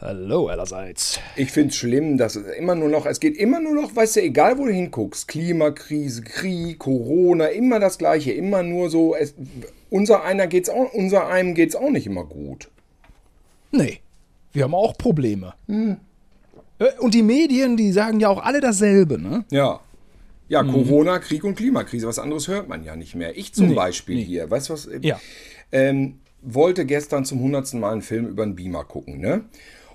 Hallo allerseits. Ich finde es schlimm, dass es immer nur noch, es geht immer nur noch, weißt du, egal wo du hinguckst, Klimakrise, Krieg, Corona, immer das Gleiche, immer nur so, es, unser einer geht's auch, unser einem geht's auch nicht immer gut. Nee, wir haben auch Probleme. Äh, Und die Medien, die sagen ja auch alle dasselbe, ne? Ja. Ja, Corona, Krieg und Klimakrise, was anderes hört man ja nicht mehr. Ich zum Nee, Beispiel nee. hier, weißt du was? Ja. Ähm, wollte gestern zum hundertsten Mal einen Film über einen Beamer gucken, ne?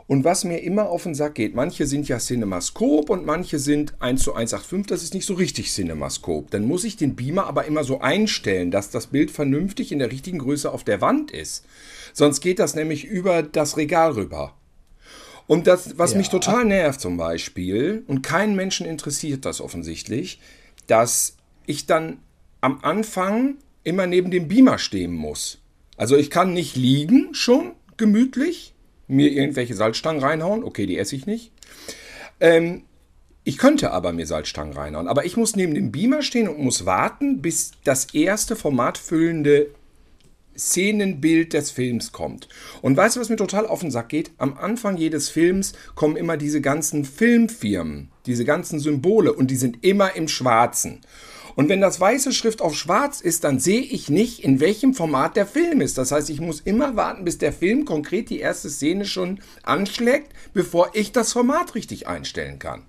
Und was mir immer auf den Sack geht, manche sind ja Cinemascope und manche sind 1 zu 185, das ist nicht so richtig Cinemascope. Dann muss ich den Beamer aber immer so einstellen, dass das Bild vernünftig in der richtigen Größe auf der Wand ist. Sonst geht das nämlich über das Regal rüber. Und das, was Ja. mich total nervt zum Beispiel, und keinen Menschen interessiert das offensichtlich, dass ich dann am Anfang immer neben dem Beamer stehen muss. Also ich kann nicht liegen schon gemütlich, mir irgendwelche Salzstangen reinhauen. Okay, die esse ich nicht. Ähm, ich könnte aber mir Salzstangen reinhauen. Aber ich muss neben dem Beamer stehen und muss warten, bis das erste formatfüllende Szenenbild des Films kommt. Und weißt du, was mir total auf den Sack geht? Am Anfang jedes Films kommen immer diese ganzen Filmfirmen, diese ganzen Symbole und die sind immer im Schwarzen. Und wenn das weiße Schrift auf schwarz ist, dann sehe ich nicht, in welchem Format der Film ist. Das heißt, ich muss immer warten, bis der Film konkret die erste Szene schon anschlägt, bevor ich das Format richtig einstellen kann.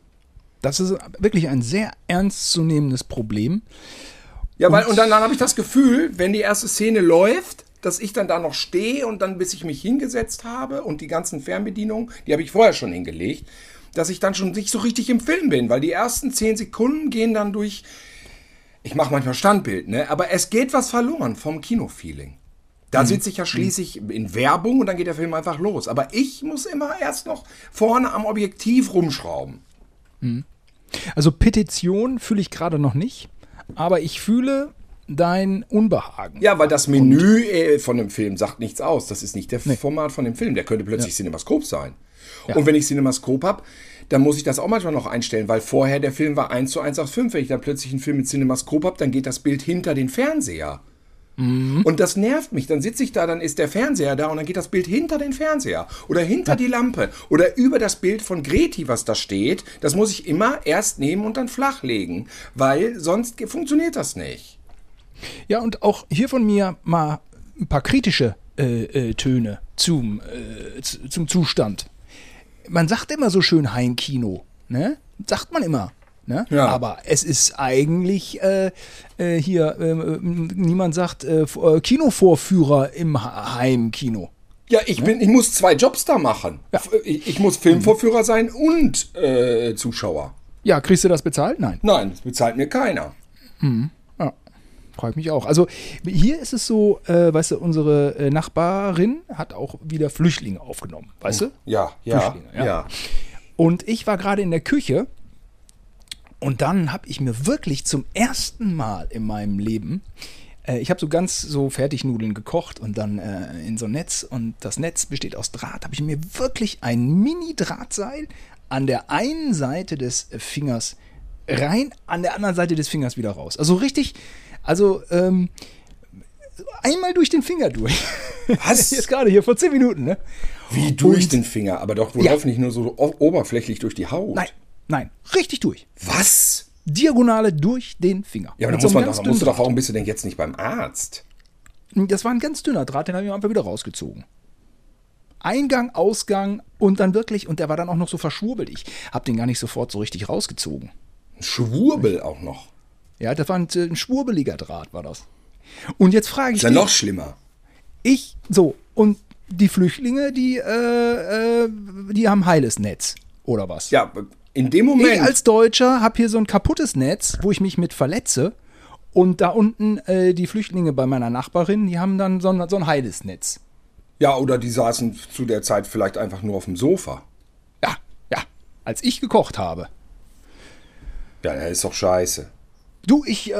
Das ist wirklich ein sehr ernstzunehmendes Problem. Ja, weil, und dann, dann habe ich das Gefühl, wenn die erste Szene läuft, dass ich dann da noch stehe und dann, bis ich mich hingesetzt habe und die ganzen Fernbedienungen, die habe ich vorher schon hingelegt, dass ich dann schon nicht so richtig im Film bin, weil die ersten zehn Sekunden gehen dann durch. Ich mache manchmal Standbild, ne? Aber es geht was verloren vom Kinofeeling. Da sitze ich ja schließlich in Werbung und dann geht der Film einfach los. Aber ich muss immer erst noch vorne am Objektiv rumschrauben. Also Petition fühle ich gerade noch nicht, aber ich fühle dein Unbehagen. Ja, weil das Menü äh, von dem Film sagt nichts aus. Das ist nicht der Format von dem Film. Der könnte plötzlich Cinemascope sein. Und wenn ich Cinemascope habe, dann muss ich das auch manchmal noch einstellen, weil vorher der Film war 1 zu 185. Wenn ich dann plötzlich einen Film mit Cinemascope habe, dann geht das Bild hinter den Fernseher. Und das nervt mich. Dann sitze ich da, dann ist der Fernseher da und dann geht das Bild hinter den Fernseher oder hinter die Lampe oder über das Bild von Greti, was da steht. Das muss ich immer erst nehmen und dann flachlegen, weil sonst funktioniert das nicht. Ja, und auch hier von mir mal ein paar kritische äh, äh, Töne zum, äh, zum Zustand. Man sagt immer so schön Heimkino, ne? Sagt man immer. Ne? Ja. Aber es ist eigentlich äh, äh, hier, äh, äh, niemand sagt äh, äh, Kinovorführer im Ha- Heimkino. Ja, ich, bin, ich muss zwei Jobs da machen. F- Ich, ich muss Filmvorführer sein und äh, Zuschauer. Ja, kriegst du das bezahlt? Nein. Nein, das bezahlt mir keiner. Ja, frage ich mich auch. Also hier ist es so, äh, weißt du, unsere äh, Nachbarin hat auch wieder Flüchtlinge aufgenommen, weißt du? Ja, ja, Flüchtlinge, ja. ja. Und ich war gerade in der Küche und dann habe ich mir wirklich zum ersten Mal in meinem Leben, äh, ich habe so ganz so Fertignudeln gekocht und dann äh, in so ein Netz und das Netz besteht aus Draht, habe ich mir wirklich ein Mini-Drahtseil an der einen Seite des äh, Fingers rein, an der anderen Seite des Fingers wieder raus. Also richtig, also ähm, einmal durch den Finger durch. Was? Jetzt gerade hier vor zehn Minuten, ne? Wie durch Und- den Finger, aber doch wohl Ja. hoffentlich nur so oberflächlich durch die Haut. Nein, nein, richtig durch. Was? Diagonale durch den Finger. Ja, aber da so muss man doch, musst du doch, warum bist du denn jetzt nicht beim Arzt? Das war ein ganz dünner Draht, den habe ich einfach wieder rausgezogen. Eingang, Ausgang und dann wirklich, und der war dann auch noch so verschwurbelt. Ich habe den gar nicht sofort so richtig rausgezogen. Ein Schwurbel auch noch. Ja, das war ein, ein schwurbeliger Draht, war das. Und jetzt frage ich Ist ja noch schlimmer. ich, so, und die Flüchtlinge, die, äh, äh, die haben heiles Netz, oder was? Ja, in dem Ich Moment. als Deutscher habe hier so ein kaputtes Netz, wo ich mich mit verletze. Und da unten äh, die Flüchtlinge bei meiner Nachbarin, die haben dann so ein, so ein heiles Netz. ja, oder die saßen zu der Zeit vielleicht einfach nur auf dem Sofa. Ja, ja, als ich gekocht habe. Ja, das ist doch scheiße. Du, ich äh,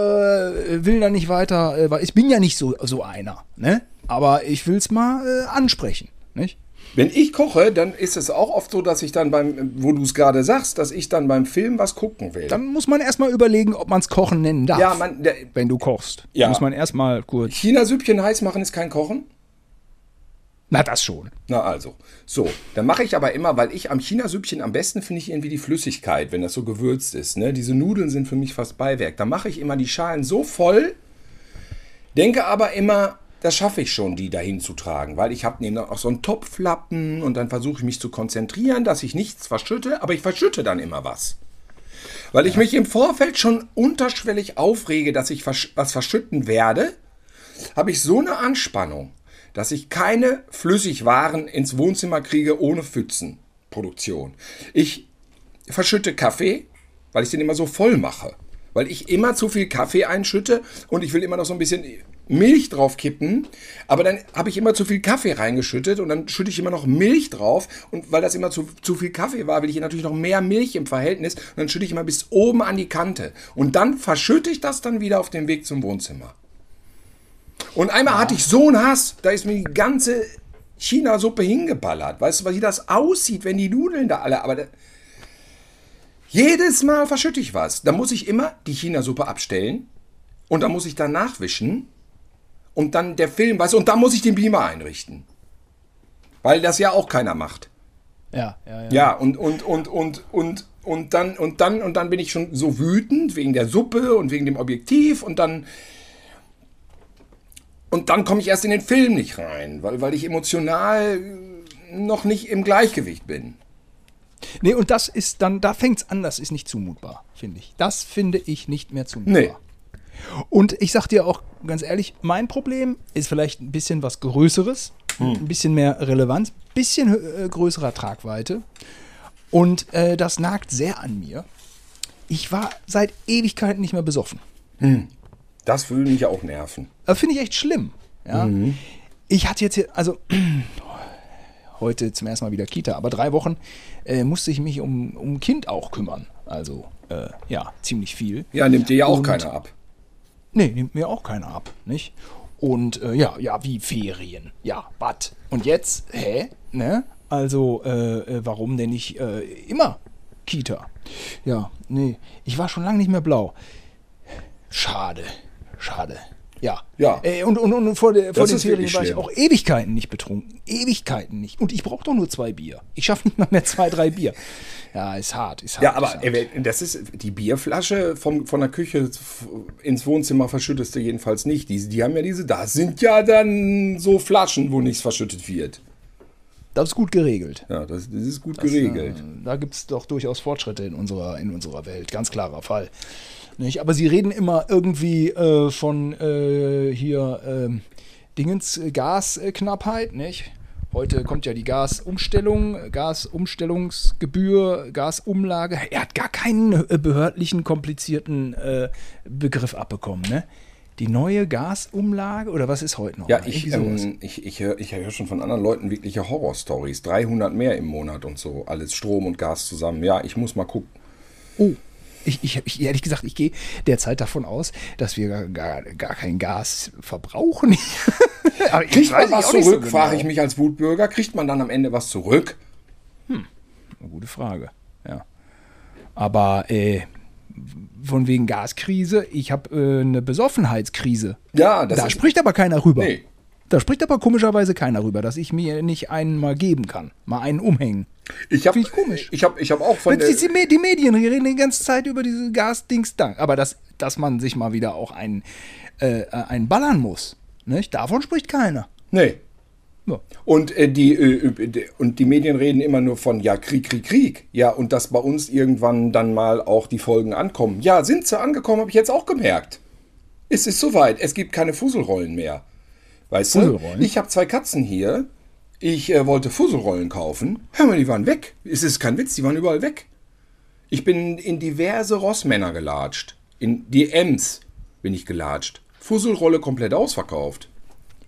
will da nicht weiter, äh, weil ich bin ja nicht so, so einer, ne? Aber ich will es mal äh, ansprechen, nicht? Wenn ich koche, dann ist es auch oft so, dass ich dann beim, wo du es gerade sagst, dass ich dann beim Film was gucken will. Dann muss man erstmal überlegen, ob man es Kochen nennen darf. ja, man, der, wenn du kochst. Ja. Muss man erstmal kurz. China-Süppchen heiß machen ist kein Kochen? Na, das schon. Na also. So, dann mache ich aber immer, weil ich am China-Süppchen am besten finde ich irgendwie die Flüssigkeit, wenn das so gewürzt ist. Ne? Diese Nudeln sind für mich fast Beiwerk. Da mache ich immer die Schalen so voll, denke aber immer, das schaffe ich schon, die dahin zu tragen, weil ich habe neben auch so einen Topflappen und dann versuche ich mich zu konzentrieren, dass ich nichts verschütte, aber ich verschütte dann immer was. Weil ich mich im Vorfeld schon unterschwellig aufrege, dass ich was verschütten werde, habe ich so eine Anspannung, dass ich keine Flüssigwaren ins Wohnzimmer kriege ohne Pfützenproduktion. Ich verschütte Kaffee, weil ich den immer so voll mache. Weil ich immer zu viel Kaffee einschütte und ich will immer noch so ein bisschen Milch drauf kippen, aber dann habe ich immer zu viel Kaffee reingeschüttet und dann schütte ich immer noch Milch drauf und weil das immer zu, zu viel Kaffee war, will ich hier natürlich noch mehr Milch im Verhältnis und dann schütte ich immer bis oben an die Kante und dann verschütte ich das dann wieder auf dem Weg zum Wohnzimmer. Und einmal hatte ich so einen Hass, da ist mir die ganze China-Suppe hingeballert. Weißt du, wie das aussieht, wenn die Nudeln da alle, aber da, jedes Mal verschütte ich was. Da muss ich immer die China-Suppe abstellen und dann muss ich dann nachwischen und dann der Film, weißt du, und dann muss ich den Beamer einrichten. Weil das ja auch keiner macht. Ja, ja, ja. Ja, und, und, und, und, und, und dann, und dann, und dann bin ich schon so wütend wegen der Suppe und wegen dem Objektiv und dann, und dann komme ich erst in den Film nicht rein, weil, weil ich emotional noch nicht im Gleichgewicht bin. Nee, und das ist dann, da fängt es an, das ist nicht zumutbar, finde ich. Das finde ich nicht mehr zumutbar. Nee. Und ich sag dir auch ganz ehrlich, mein Problem ist vielleicht ein bisschen was Größeres, ein bisschen mehr Relevanz, ein bisschen äh, größerer Tragweite. Und äh, das nagt sehr an mir. Ich war seit Ewigkeiten nicht mehr besoffen. Das würde mich auch nerven. Das finde ich echt schlimm. Ja? Ich hatte jetzt hier, also heute zum ersten Mal wieder Kita, aber drei Wochen äh, musste ich mich um, um Kind auch kümmern. Also äh, ja, ziemlich viel. Ja, nimmt dir ja auch Und- keiner ab. Nee, nimmt mir auch keiner ab, nicht? Und äh, ja, ja, wie Ferien. Ja, was? Und jetzt, hä? Ne? Also, äh, äh, warum denn nicht äh, immer Kita? Ja, nee, ich war schon lange nicht mehr blau. Schade, schade. Ja. Ja. Äh, und, und, und vor, der, vor Das den Ferien war ich schlimm. auch Ewigkeiten nicht betrunken. Ewigkeiten nicht. Und ich brauche doch nur zwei Bier. Ich schaffe nicht mal mehr zwei, drei Bier. Ja, ist hart, ist hart. Ja, aber hart. das ist die Bierflasche vom, von der Küche ins Wohnzimmer verschüttest du jedenfalls nicht. Die, die haben ja diese, da sind ja dann so Flaschen, wo nichts verschüttet wird. das ist gut geregelt. Ja, das, das ist gut geregelt. Äh, Da gibt es doch durchaus Fortschritte in unserer, in unserer Welt, ganz klarer Fall. Nicht? Aber sie reden immer irgendwie äh, von äh, hier ähm, Dingens äh, Gasknappheit, nicht? Heute kommt ja die Gasumstellung, Gasumstellungsgebühr, Gasumlage. Er hat gar keinen äh, behördlichen, komplizierten äh, Begriff abbekommen, ne? Die neue Gasumlage oder was ist heute noch? Ja, ich, ähm, ich, ich höre hör schon von anderen Leuten wirkliche Horrorstories. 300 mehr im Monat und so. Alles Strom und Gas zusammen. Ja, ich muss mal gucken. Oh, ich, ich, ich ehrlich gesagt, ich gehe derzeit davon aus, dass wir gar, gar, gar kein Gas verbrauchen. Kriegt man was nicht so zurück, frage genau. ich mich als Wutbürger. Kriegt man dann am Ende was zurück? Eine gute Frage, ja. Aber äh, von wegen Gaskrise, ich habe äh, eine Besoffenheitskrise. Ja, das da spricht aber keiner rüber. Nee. Da spricht aber komischerweise keiner rüber, dass ich mir nicht einen mal geben kann. Mal einen umhängen. Ich habe ich komisch. Ich habe ich hab auch von Die, die, die Medien die reden die ganze Zeit über diese Gasdings da. Aber dass, dass man sich mal wieder auch einen, äh, einen ballern muss, nicht? davon spricht keiner. Nee. Ja. Und, äh, die, äh, und die Medien reden immer nur von, ja, Krieg, Krieg, Krieg. Ja, und dass bei uns irgendwann dann mal auch die Folgen ankommen. Ja, sind sie angekommen, habe ich jetzt auch gemerkt. Es ist soweit. Es gibt keine Fusselrollen mehr. Weißt du? Fusselrollen? Ich habe zwei Katzen hier. Ich äh, wollte Fusselrollen kaufen. Hör mal, die waren weg. Es ist kein Witz, die waren überall weg. Ich bin in diverse Rossmänner gelatscht. In die Ems bin ich gelatscht. Fusselrolle komplett ausverkauft.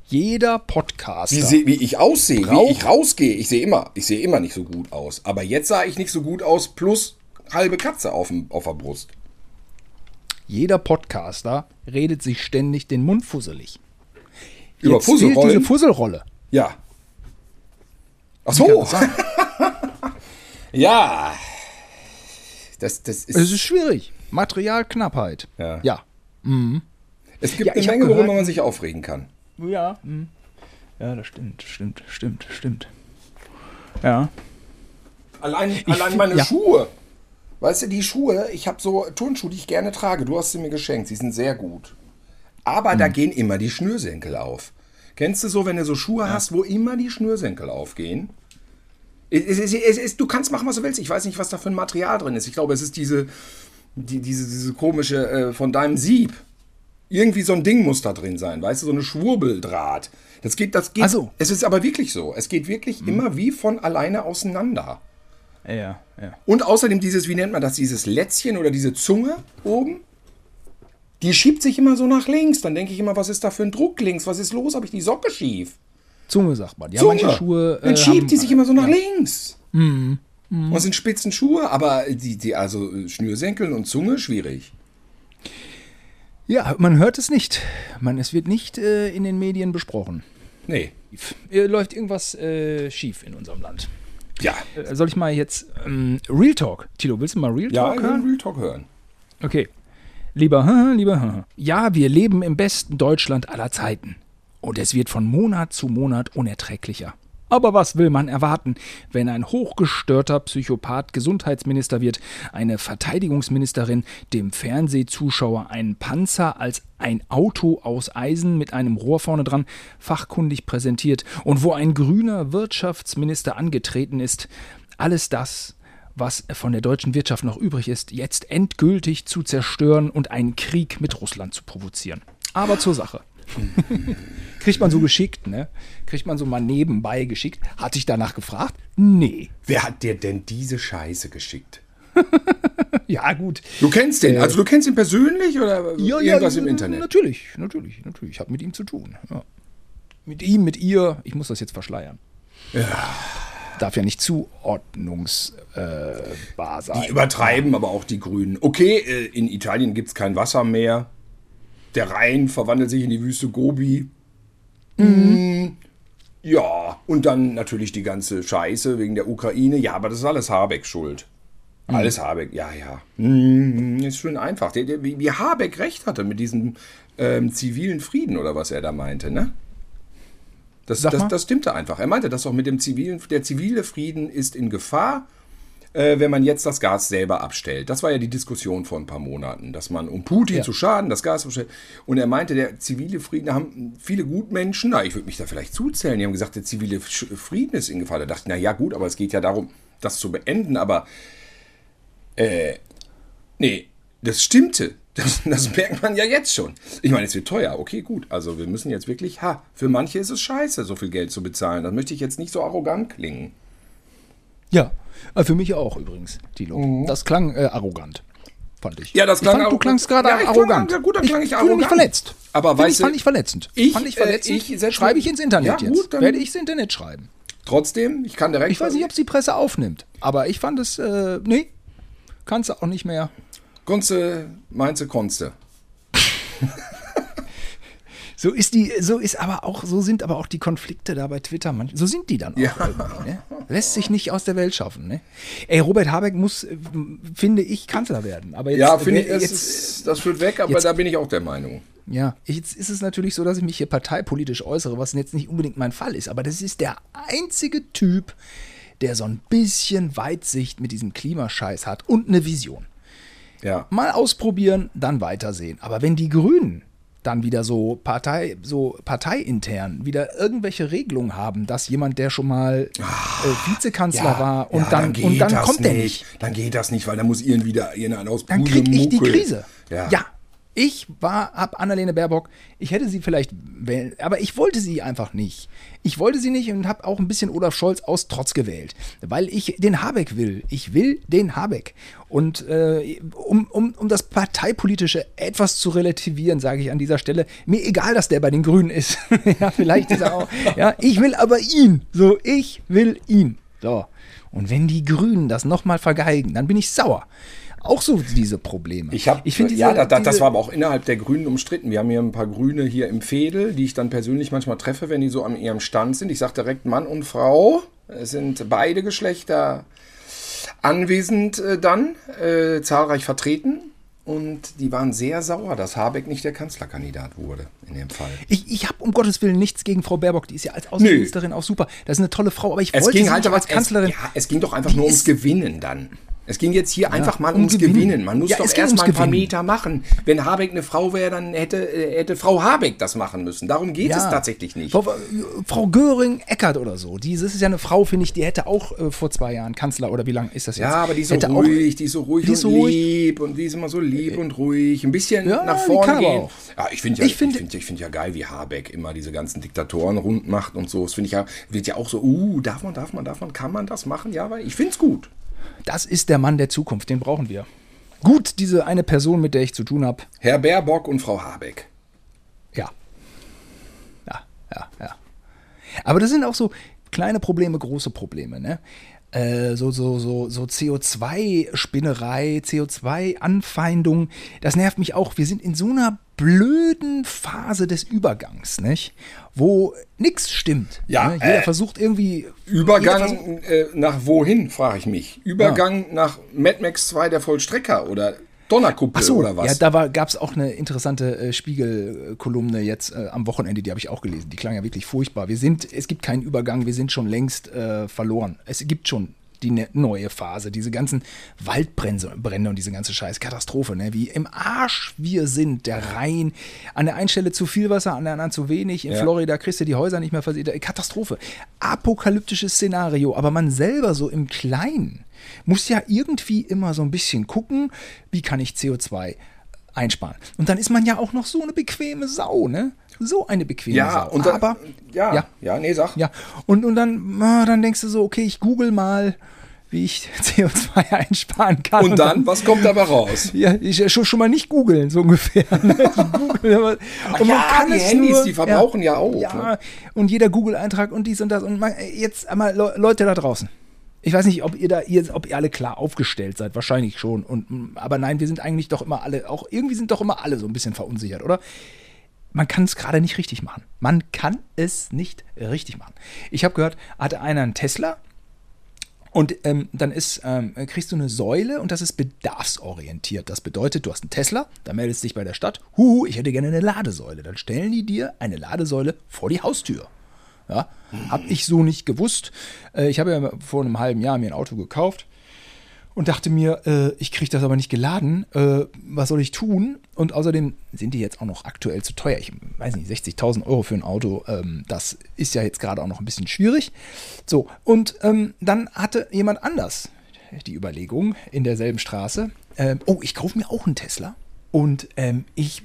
Jeder Podcaster. Wie, seh, wie ich aussehe, wie ich rausgehe. Ich sehe immer, ich sehe immer nicht so gut aus. Aber jetzt sah ich nicht so gut aus, plus halbe Katze auf, dem, auf der Brust. Jeder Podcaster redet sich ständig den Mund fusselig. Über Fusselrollen? diese Fusselrolle. Ja. Ach so. ja. Das, das ist, Es ist schwierig. Materialknappheit. Ja. Ja. es gibt Ja, eine ich Menge, worüber man sich aufregen kann. Ja. hm. Ja, das stimmt, stimmt, stimmt, stimmt. Ja. Allein, allein find- meine ja. Schuhe. Weißt du, die Schuhe, ich habe so Turnschuhe, die ich gerne trage. Du hast sie mir geschenkt, sie sind sehr gut. Aber Hm. da gehen immer die Schnürsenkel auf. Kennst du so, wenn du so Schuhe hast, wo immer die Schnürsenkel aufgehen? Es, es, es, du kannst machen, was du willst. Ich weiß nicht, was da für ein Material drin ist. Ich glaube, es ist diese, die, diese, diese komische äh, von deinem Sieb. Irgendwie so ein Ding muss da drin sein, weißt du, so eine Schwurbeldraht. Das geht, das geht. Ach so. Es ist aber wirklich so. Es geht wirklich immer wie von alleine auseinander. Ja, ja. Und außerdem dieses, wie nennt man das, dieses Lätzchen oder diese Zunge oben, die schiebt sich immer so nach links. Dann denke ich immer, was ist da für ein Druck links? Was ist los? Habe ich die Socke schief? Zunge sagt man. Ja, Zunge. manche Schuhe. Dann äh, schiebt haben- die sich immer so nach links. Und es sind spitzen Schuhe, aber die, die, also äh, Schnürsenkeln und Zunge, schwierig. Ja, man hört es nicht. Man, es wird nicht äh, in den Medien besprochen. Nee. Äh, läuft irgendwas äh, schief in unserem Land. Ja. Äh, soll ich mal jetzt ähm, Real Talk? Tilo, willst du mal Real Ja, Talk will hören? Real Talk hören. Okay. Lieber, lieber, ja, wir leben im besten Deutschland aller Zeiten. Und es wird von Monat zu Monat unerträglicher. Aber was will man erwarten, wenn ein hochgestörter Psychopath Gesundheitsminister wird, eine Verteidigungsministerin dem Fernsehzuschauer einen Panzer als ein Auto aus Eisen mit einem Rohr vorne dran fachkundig präsentiert und wo ein grüner Wirtschaftsminister angetreten ist? Alles das was von der deutschen Wirtschaft noch übrig ist, jetzt endgültig zu zerstören und einen Krieg mit Russland zu provozieren. Aber zur Sache. Kriegt man so geschickt, ne? Kriegt man so mal nebenbei geschickt. Hatte ich danach gefragt? Nee. Wer hat dir denn diese Scheiße geschickt? Ja, gut. Du kennst den, also du kennst ihn persönlich oder irgendwas im Internet? Natürlich, natürlich, natürlich. Ich habe mit ihm zu tun. Ja. Mit ihm, mit ihr. Ich muss das jetzt verschleiern. Ja. Darf ja nicht zuordnungsbar sein. Die übertreiben aber auch die Grünen. Okay, äh, in Italien gibt es kein Wasser mehr. Der Rhein verwandelt sich in die Wüste Gobi. Mm, ja, und dann natürlich die ganze Scheiße wegen der Ukraine. Ja, aber das ist alles Habeck schuld. Alles Habeck, ja, ja. Mm, ist schön einfach. Wie Habeck recht hatte mit diesem ähm, zivilen Frieden oder was er da meinte, ne? Das, das, das stimmte einfach. Er meinte das auch mit dem zivilen, der zivile Frieden ist in Gefahr, äh, wenn man jetzt das Gas selber abstellt. Das war ja die Diskussion vor ein paar Monaten, dass man, um Putin Ja. zu schaden, das Gas abstellt. Und er meinte, der zivile Frieden, da haben viele Gutmenschen, na, ich würde mich da vielleicht zuzählen, die haben gesagt, der zivile Frieden ist in Gefahr. Da dachte ich, na ja, gut, aber es geht ja darum, das zu beenden. Aber, äh, nee, das stimmte. Das, das merkt man ja jetzt schon. Ich meine, es wird teuer. Okay, gut. Also wir müssen jetzt wirklich, ha, für manche ist es scheiße, so viel Geld zu bezahlen. Das möchte ich jetzt nicht so arrogant klingen. Ja, äh, für mich auch übrigens, Tilo. Das klang äh, arrogant, fand ich. Mhm. Ja, das klang ich fand, Du arrogant. klangst gerade Ja, ich klang- arrogant. ja, gut, dann klang ich mich arrogant. verletzt. Aber weißt ich, du, fand ich verletzend. ich, fand ich äh, verletzend. ich setz- Schreibe ich ins Internet Ja, jetzt. gut, dann- Werde ich ins Internet schreiben. Trotzdem, ich kann direkt. Ich weiß nicht, ob es die Presse aufnimmt, aber ich fand es, äh, nee, kannst du auch nicht mehr. Konste, meinst Konste. So ist die, so ist aber auch, so sind aber auch die Konflikte da bei Twitter. So sind die dann auch Ja. irgendwie, ne? Lässt sich nicht aus der Welt schaffen, ne? Ey, Robert Habeck muss, finde ich, Kanzler werden. Aber jetzt, Ja, finde ich, äh, das, jetzt, ist, das führt weg, aber jetzt- da bin ich auch der Meinung. Ja, jetzt ist es natürlich so, dass ich mich hier parteipolitisch äußere, was jetzt nicht unbedingt mein Fall ist. Aber das ist der einzige Typ, der so ein bisschen Weitsicht mit diesem Klimascheiß hat und eine Vision. Ja. Mal ausprobieren, dann weitersehen. Aber wenn die Grünen dann wieder so Partei, so parteiintern wieder irgendwelche Regelungen haben, dass jemand, der schon mal äh, Vizekanzler war und ja, dann, geht und dann kommt nicht. der nicht. Dann geht das nicht, weil dann muss ihren wieder ihren aus Dann krieg ich die. Krise. Ja. ja. Ich war, hab Annalena Baerbock, ich hätte sie vielleicht wählen, aber ich wollte sie einfach nicht. Ich wollte sie nicht und habe auch ein bisschen Olaf Scholz aus Trotz gewählt, weil ich den Habeck will. Ich will den Habeck. Und äh, um, um, um das Parteipolitische etwas zu relativieren, sage ich an dieser Stelle, mir egal, dass der bei den Grünen ist. ja, vielleicht ist er auch. Ja, ich will aber ihn. So, ich will ihn. So. Und wenn die Grünen das nochmal vergeigen, dann bin ich sauer. Auch so diese Probleme. Ich habe, finde ja, da, da, das war aber auch innerhalb der Grünen umstritten. Wir haben hier ein paar Grüne hier im Fädel, die ich dann persönlich manchmal treffe, wenn die so an ihrem Stand sind. Ich sage direkt Mann und Frau. Es sind beide Geschlechter anwesend äh, dann, äh, zahlreich vertreten. Und die waren sehr sauer, dass Habeck nicht der Kanzlerkandidat wurde in dem Fall. Ich, ich habe um Gottes Willen nichts gegen Frau Baerbock. Die ist ja als Außenministerin auch super. Das ist eine tolle Frau. Aber ich Es wollte ging sie halt als Kanzlerin. Es, ja, es ging doch einfach Die nur ums Gewinnen dann. Es ging jetzt hier einfach mal um ums Gewinnen. Gewinnen. Man muss Ja, doch es ging erst ums mal ein paar Gewinnen. Meter machen. Wenn Habeck eine Frau wäre, dann hätte, äh, hätte Frau Habeck das machen müssen. Darum geht es tatsächlich nicht. Frau, Frau Göring-Eckert oder so. Die, das ist ja eine Frau, finde ich, die hätte auch äh, vor zwei Jahren Kanzler oder wie lange ist das jetzt? Ja, aber die ist so hätte ruhig, die ist so ruhig und so lieb und die ist immer so lieb und ruhig. Ein bisschen Ja, nach vorne gehen. auch. Ja, ich finde ja, Ich ich finde- find, ich find ja geil, wie Habeck immer diese ganzen Diktatoren rund macht und so. Das finde ich ja, wird ja auch so, uh, darf man, darf man, darf man, kann man das machen? Ja, weil ich finde es gut. Das ist der Mann der Zukunft, den brauchen wir. Gut, diese eine Person, mit der ich zu tun habe. Herr Baerbock und Frau Habeck. Ja. Ja, ja, ja. Aber das sind auch so kleine Probleme, große Probleme, ne? Äh, so, so, so, so CO2-Spinnerei, CO2-Anfeindung, das nervt mich auch. Wir sind in so einer blöden Phase des Übergangs, nicht? Wo nichts stimmt. Ja, ne? Jeder äh, versucht irgendwie. jeder versucht- Übergang äh, nach wohin, frage ich mich. Übergang nach Mad Max 2, der Vollstrecker oder Donnerkuppel so, oder was? ja, da gab es auch eine interessante äh, Spiegel-Kolumne jetzt äh, am Wochenende, die habe ich auch gelesen. Die klang ja wirklich furchtbar. Wir sind, es gibt keinen Übergang, wir sind schon längst äh, verloren. Es gibt schon die ne neue Phase, diese ganzen Waldbrände Brände und diese ganze scheiß Katastrophe, ne? wie im Arsch wir sind, der Rhein, an der einen Stelle zu viel Wasser, an der anderen zu wenig, in Ja. Florida kriegst du die Häuser nicht mehr versiegt, Katastrophe, apokalyptisches Szenario, aber man selber so im Kleinen muss ja irgendwie immer so ein bisschen gucken, wie kann ich CO2 einsparen. Und dann ist man ja auch noch so eine bequeme Sau, ne? So eine bequeme ja, Sau. und dann, Aber, ja, ja. ja, nee, sag. ja, und, und dann, ah, dann denkst du so, okay, ich google mal, wie ich CO2 einsparen kann. Und dann, was kommt dabei raus? ja, ich äh, schon, schon mal nicht googeln, so ungefähr. ne? Google, und ja, die Handys, die verbrauchen ja auch, Ja, ne? und jeder Google-Eintrag und dies und das. Und man, jetzt einmal Le Leute da draußen. Ich weiß nicht, ob ihr da, ihr, ob ihr alle klar aufgestellt seid, wahrscheinlich schon. Und, aber nein, wir sind eigentlich doch immer alle, auch irgendwie sind doch immer alle so ein bisschen verunsichert, oder? Man kann es gerade nicht richtig machen. Man kann es nicht richtig machen. Ich habe gehört, hatte einer einen Tesla, und ähm, dann ist, ähm, kriegst du eine Säule und das ist bedarfsorientiert. Das bedeutet, du hast einen Tesla, da meldest dich bei der Stadt, huhu, ich hätte gerne eine Ladesäule. Dann stellen die dir eine Ladesäule vor die Haustür. Ja, habe ich so nicht gewusst. Äh, ich habe ja vor einem halben Jahr mir ein Auto gekauft und dachte mir, äh, ich kriege das aber nicht geladen. Äh, was soll ich tun? Und außerdem sind die jetzt auch noch aktuell zu teuer. Ich weiß nicht, 60.000 Euro für ein Auto, ähm, das ist ja jetzt gerade auch noch ein bisschen schwierig. So, und ähm, dann hatte jemand anders die Überlegung in derselben Straße, ähm, oh, ich kaufe mir auch einen Tesla und ähm, ich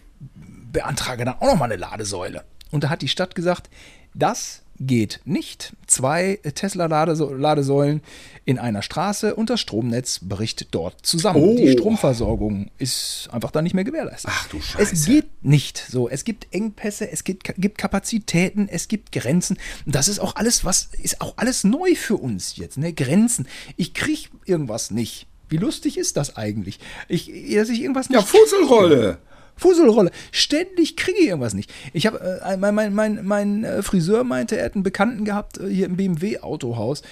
beantrage dann auch noch mal eine Ladesäule. Und da hat die Stadt gesagt, das geht nicht. Zwei Tesla-Ladesäulen in einer Straße und das Stromnetz bricht dort zusammen. Oh. Die Stromversorgung ist einfach da nicht mehr gewährleistet. Ach du Scheiße. Es geht nicht so. Es gibt Engpässe, es gibt, gibt Kapazitäten, es gibt Grenzen. Das ist auch alles, was ist auch alles neu für uns jetzt. Ne? Grenzen. Ich kriege irgendwas nicht. Wie lustig ist das eigentlich? Ich, dass ich irgendwas nicht Ja, Fusselrolle. Fusselrolle. Ständig kriege ich irgendwas nicht. Ich habe, äh, mein, mein, mein, mein äh, Friseur meinte, er hat einen Bekannten gehabt äh, hier im BMW-Autohaus.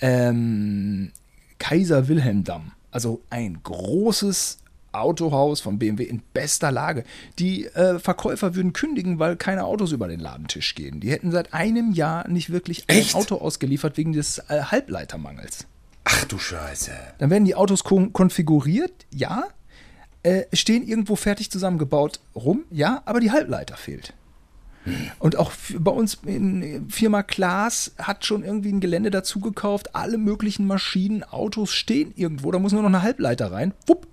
Ähm, Kaiser Wilhelm Damm. Also ein großes Autohaus von BMW in bester Lage. Die äh, Verkäufer würden kündigen, weil keine Autos über den Ladentisch gehen. Die hätten seit einem Jahr nicht wirklich ein Echt? Auto ausgeliefert wegen des äh, Halbleitermangels. Ach du Scheiße. Dann werden die Autos kon konfiguriert, ja, äh, stehen irgendwo fertig zusammengebaut rum, ja, aber die Halbleiter fehlt. Und auch bei uns in Firma Klaas hat schon irgendwie ein Gelände dazu gekauft. Alle möglichen Maschinen, Autos stehen irgendwo. Da muss nur noch eine Halbleiter rein. Wupp.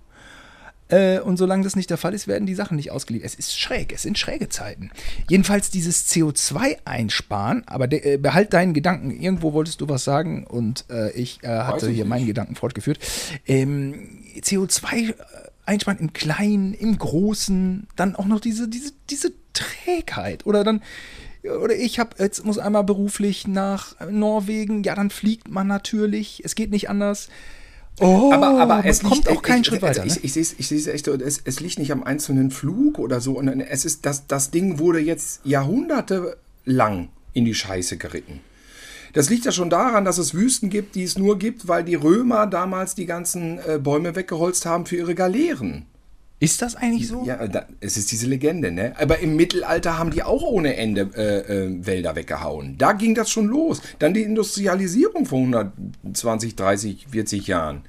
Äh, und solange das nicht der Fall ist, werden die Sachen nicht ausgeliefert. Es ist schräg, es sind schräge Zeiten. Jedenfalls dieses CO2 einsparen, aber de, äh, behalt deinen Gedanken. Irgendwo wolltest du was sagen und äh, ich äh, hatte ich hier meinen Gedanken fortgeführt. Ähm, CO2 einsparen im Kleinen, im Großen, dann auch noch diese, diese, diese Trägheit. Oder dann, oder ich habe jetzt muss einmal beruflich nach Norwegen, ja, dann fliegt man natürlich, es geht nicht anders. Oh, aber, aber es kommt liegt, auch keinen ich, Schritt also weiter. Ich, ne? ich, sehe es ich sehe es echt es, es liegt nicht am einzelnen Flug oder so. Und es ist, das, das Ding wurde jetzt Jahrhunderte lang in die Scheiße geritten. Das liegt ja schon daran, dass es Wüsten gibt, die es nur gibt, weil die Römer damals die ganzen äh, Bäume weggeholzt haben für ihre Galeeren. Ist das eigentlich so? Ja, da, es ist diese Legende, ne? Aber im Mittelalter haben die auch ohne Ende äh, äh, Wälder weggehauen. Da ging das schon los. Dann die Industrialisierung vor 120, 30, 40 Jahren.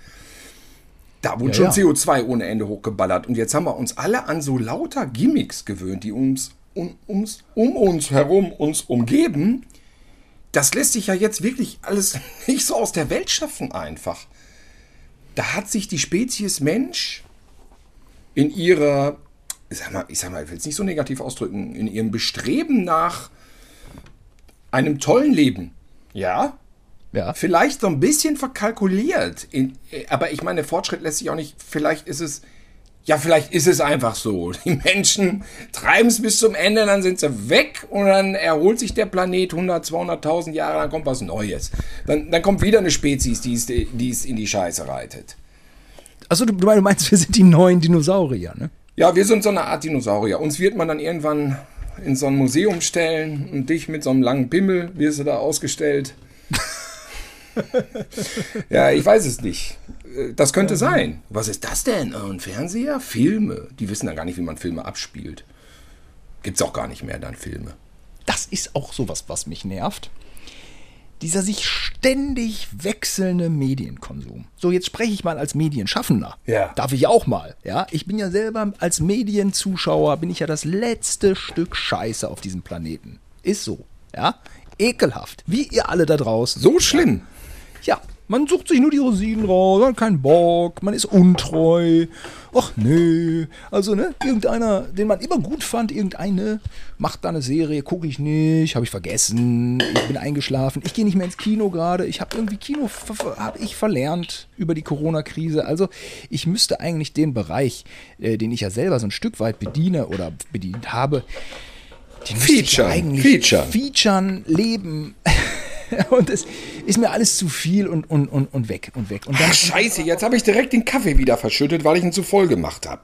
Da wurde Ja, schon ja. CO2 ohne Ende hochgeballert. Und jetzt haben wir uns alle an so lauter Gimmicks gewöhnt, die uns, um, ums, um uns herum uns umgeben. Das lässt sich ja jetzt wirklich alles nicht so aus der Welt schaffen einfach. Da hat sich die Spezies Mensch in ihrer, ich sag mal, ich sag mal, ich will es nicht so negativ ausdrücken, in ihrem Bestreben nach einem tollen Leben, ja, Ja. vielleicht so ein bisschen verkalkuliert. In, äh, aber ich meine, Fortschritt lässt sich auch nicht, vielleicht ist es, ja, vielleicht ist es einfach so. Die Menschen treiben es bis zum Ende, dann sind sie weg und dann erholt sich der Planet 100, 200.000 Jahre, dann kommt was Neues. Dann, dann kommt wieder eine Spezies, die es, in die Scheiße reitet. Achso, du, du meinst, wir sind die neuen Dinosaurier, ne? Ja, wir sind so eine Art Dinosaurier. Uns wird man dann irgendwann in so ein Museum stellen und dich mit so einem langen Pimmel wirst du da ausgestellt. ja, ich weiß es nicht. Das könnte sein. Was ist das denn? Äh, Ein Fernseher? Filme. Die wissen dann gar nicht, wie man Filme abspielt. Gibt's auch gar nicht mehr dann Filme. Das ist auch sowas, was mich nervt. Dieser sich ständig wechselnde Medienkonsum. So, jetzt spreche ich mal als Medienschaffender. Ja. Darf ich auch mal. Ja, ich bin ja selber als Medienzuschauer, bin ich ja das letzte Stück Scheiße auf diesem Planeten. Ist so. Ja, ekelhaft. Wie ihr alle da draußen. So schlimm. Ja, man sucht sich nur die Rosinen raus, man hat keinen Bock, man ist untreu. Ach nee, also ne, irgendeiner, den man immer gut fand, irgendeine, macht da eine Serie, gucke ich nicht, habe ich vergessen, ich bin eingeschlafen, ich gehe nicht mehr ins Kino gerade, ich habe irgendwie Kino, habe ich verlernt über die Corona-Krise. Also ich müsste eigentlich den Bereich, äh, den ich ja selber so ein Stück weit bediene oder bedient habe, den müsste ich ja Featuren, eigentlich featuren. featuren, leben. und es ist mir alles zu viel und, und, und, und weg und weg. Und dann, Ach, scheiße, jetzt habe ich direkt den Kaffee wieder verschüttet, weil ich ihn zu voll gemacht habe.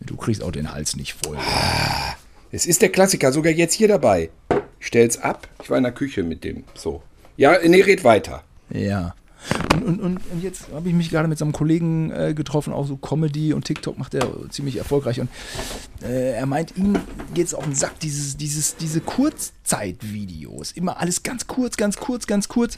du kriegst auch den Hals nicht voll. Es ist der Klassiker, sogar jetzt hier dabei. Ich stell's ab. Ich war in der Küche mit dem. So. Ja, nee, red weiter. Ja. Und, und, und, und jetzt habe ich mich gerade mit so einem Kollegen äh, getroffen, auch so Comedy und TikTok macht er ziemlich erfolgreich. Und äh, er meint, ihm geht es auf den Sack, dieses, dieses, diese Kurzzeitvideos. Immer alles ganz kurz, ganz kurz, ganz kurz.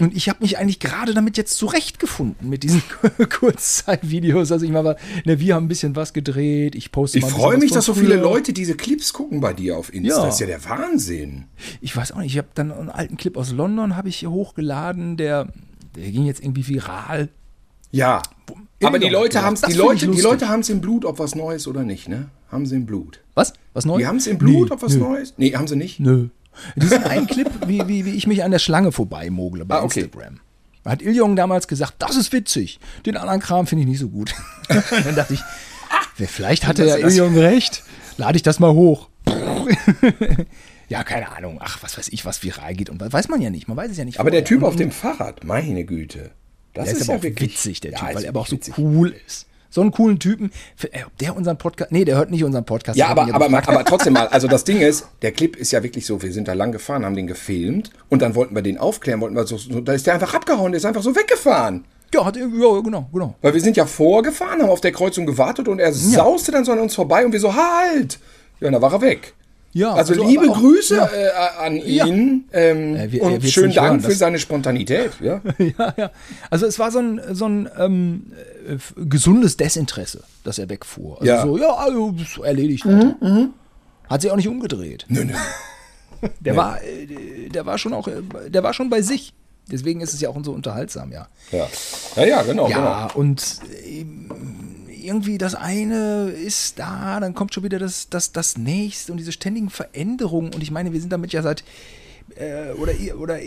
Und ich habe mich eigentlich gerade damit jetzt zurechtgefunden mit diesen Kurzzeitvideos. Also ich mal, ne, wir haben ein bisschen was gedreht. Ich poste Ich mal ein bisschen freue mich, dass so viele. Leute diese Clips gucken bei dir auf Insta. Ja. Das ist ja der Wahnsinn. Ich weiß auch nicht, ich habe dann einen alten Clip aus London habe ich hier hochgeladen, der, der ging jetzt irgendwie viral. Ja. Aber die Leute haben es die Leute, die. Leute haben's im Blut, ob was Neues oder nicht, ne? Haben sie im Blut. Was? Was Neues? Die haben es im Blut, Nee, ob was nö, Neues? Nee, haben sie nicht. Nö. Diesen einen Clip, wie, wie, wie ich mich an der Schlange vorbeimogle bei Ah, okay. Instagram. Hat Iljong damals gesagt, das ist witzig. Den anderen Kram finde ich nicht so gut. dann dachte ich, wer- vielleicht hatte ja Iljong recht. Lade ich das mal hoch. ja, keine Ahnung. Ach, was weiß ich, was viral geht. Und weiß man ja nicht. Man weiß es ja nicht. Aber der vorher. Typ Und- auf dem Fahrrad, meine Güte. Das Der ist, ist, aber ja auch wirklich witzig, der Ja, Typ, ist weil er aber auch so witzig. cool ist. So einen coolen Typen. Äh, Ob der unseren Podcast. Nee, der hört nicht unseren Podcast. Ja, aber, aber, gefragt. aber trotzdem mal, also das Ding ist, der Clip ist ja wirklich so, wir sind da lang gefahren, haben den gefilmt und dann wollten wir den aufklären, wollten wir so, so da ist der einfach abgehauen, der ist einfach so weggefahren. Ja, hat, ja, genau, genau. Weil wir sind ja vorgefahren, haben auf der Kreuzung gewartet und er sauste dann so an uns vorbei und wir so, halt! Ja, und dann war er weg. Ja, also, also liebe aber auch- Grüße ja. äh, an Ja. ihn ähm, Er wird- er und schönen Dank hören, für seine Spontanität. Ja? ja, ja. Also es war so ein, so ein ähm, äh, gesundes Desinteresse, dass er wegfuhr. Also Ja. so, ja, also, erledigt. Hat sich auch nicht umgedreht. Nö, nö. Der war, äh, der war schon auch, äh, der war schon bei sich. Deswegen ist es ja auch so unterhaltsam, ja. Ja, ja, ja genau. Ja, und ähm, irgendwie das eine ist da, dann kommt schon wieder das, das, das nächste und diese ständigen Veränderungen. Und ich meine, wir sind damit ja seit äh, oder ihr oder,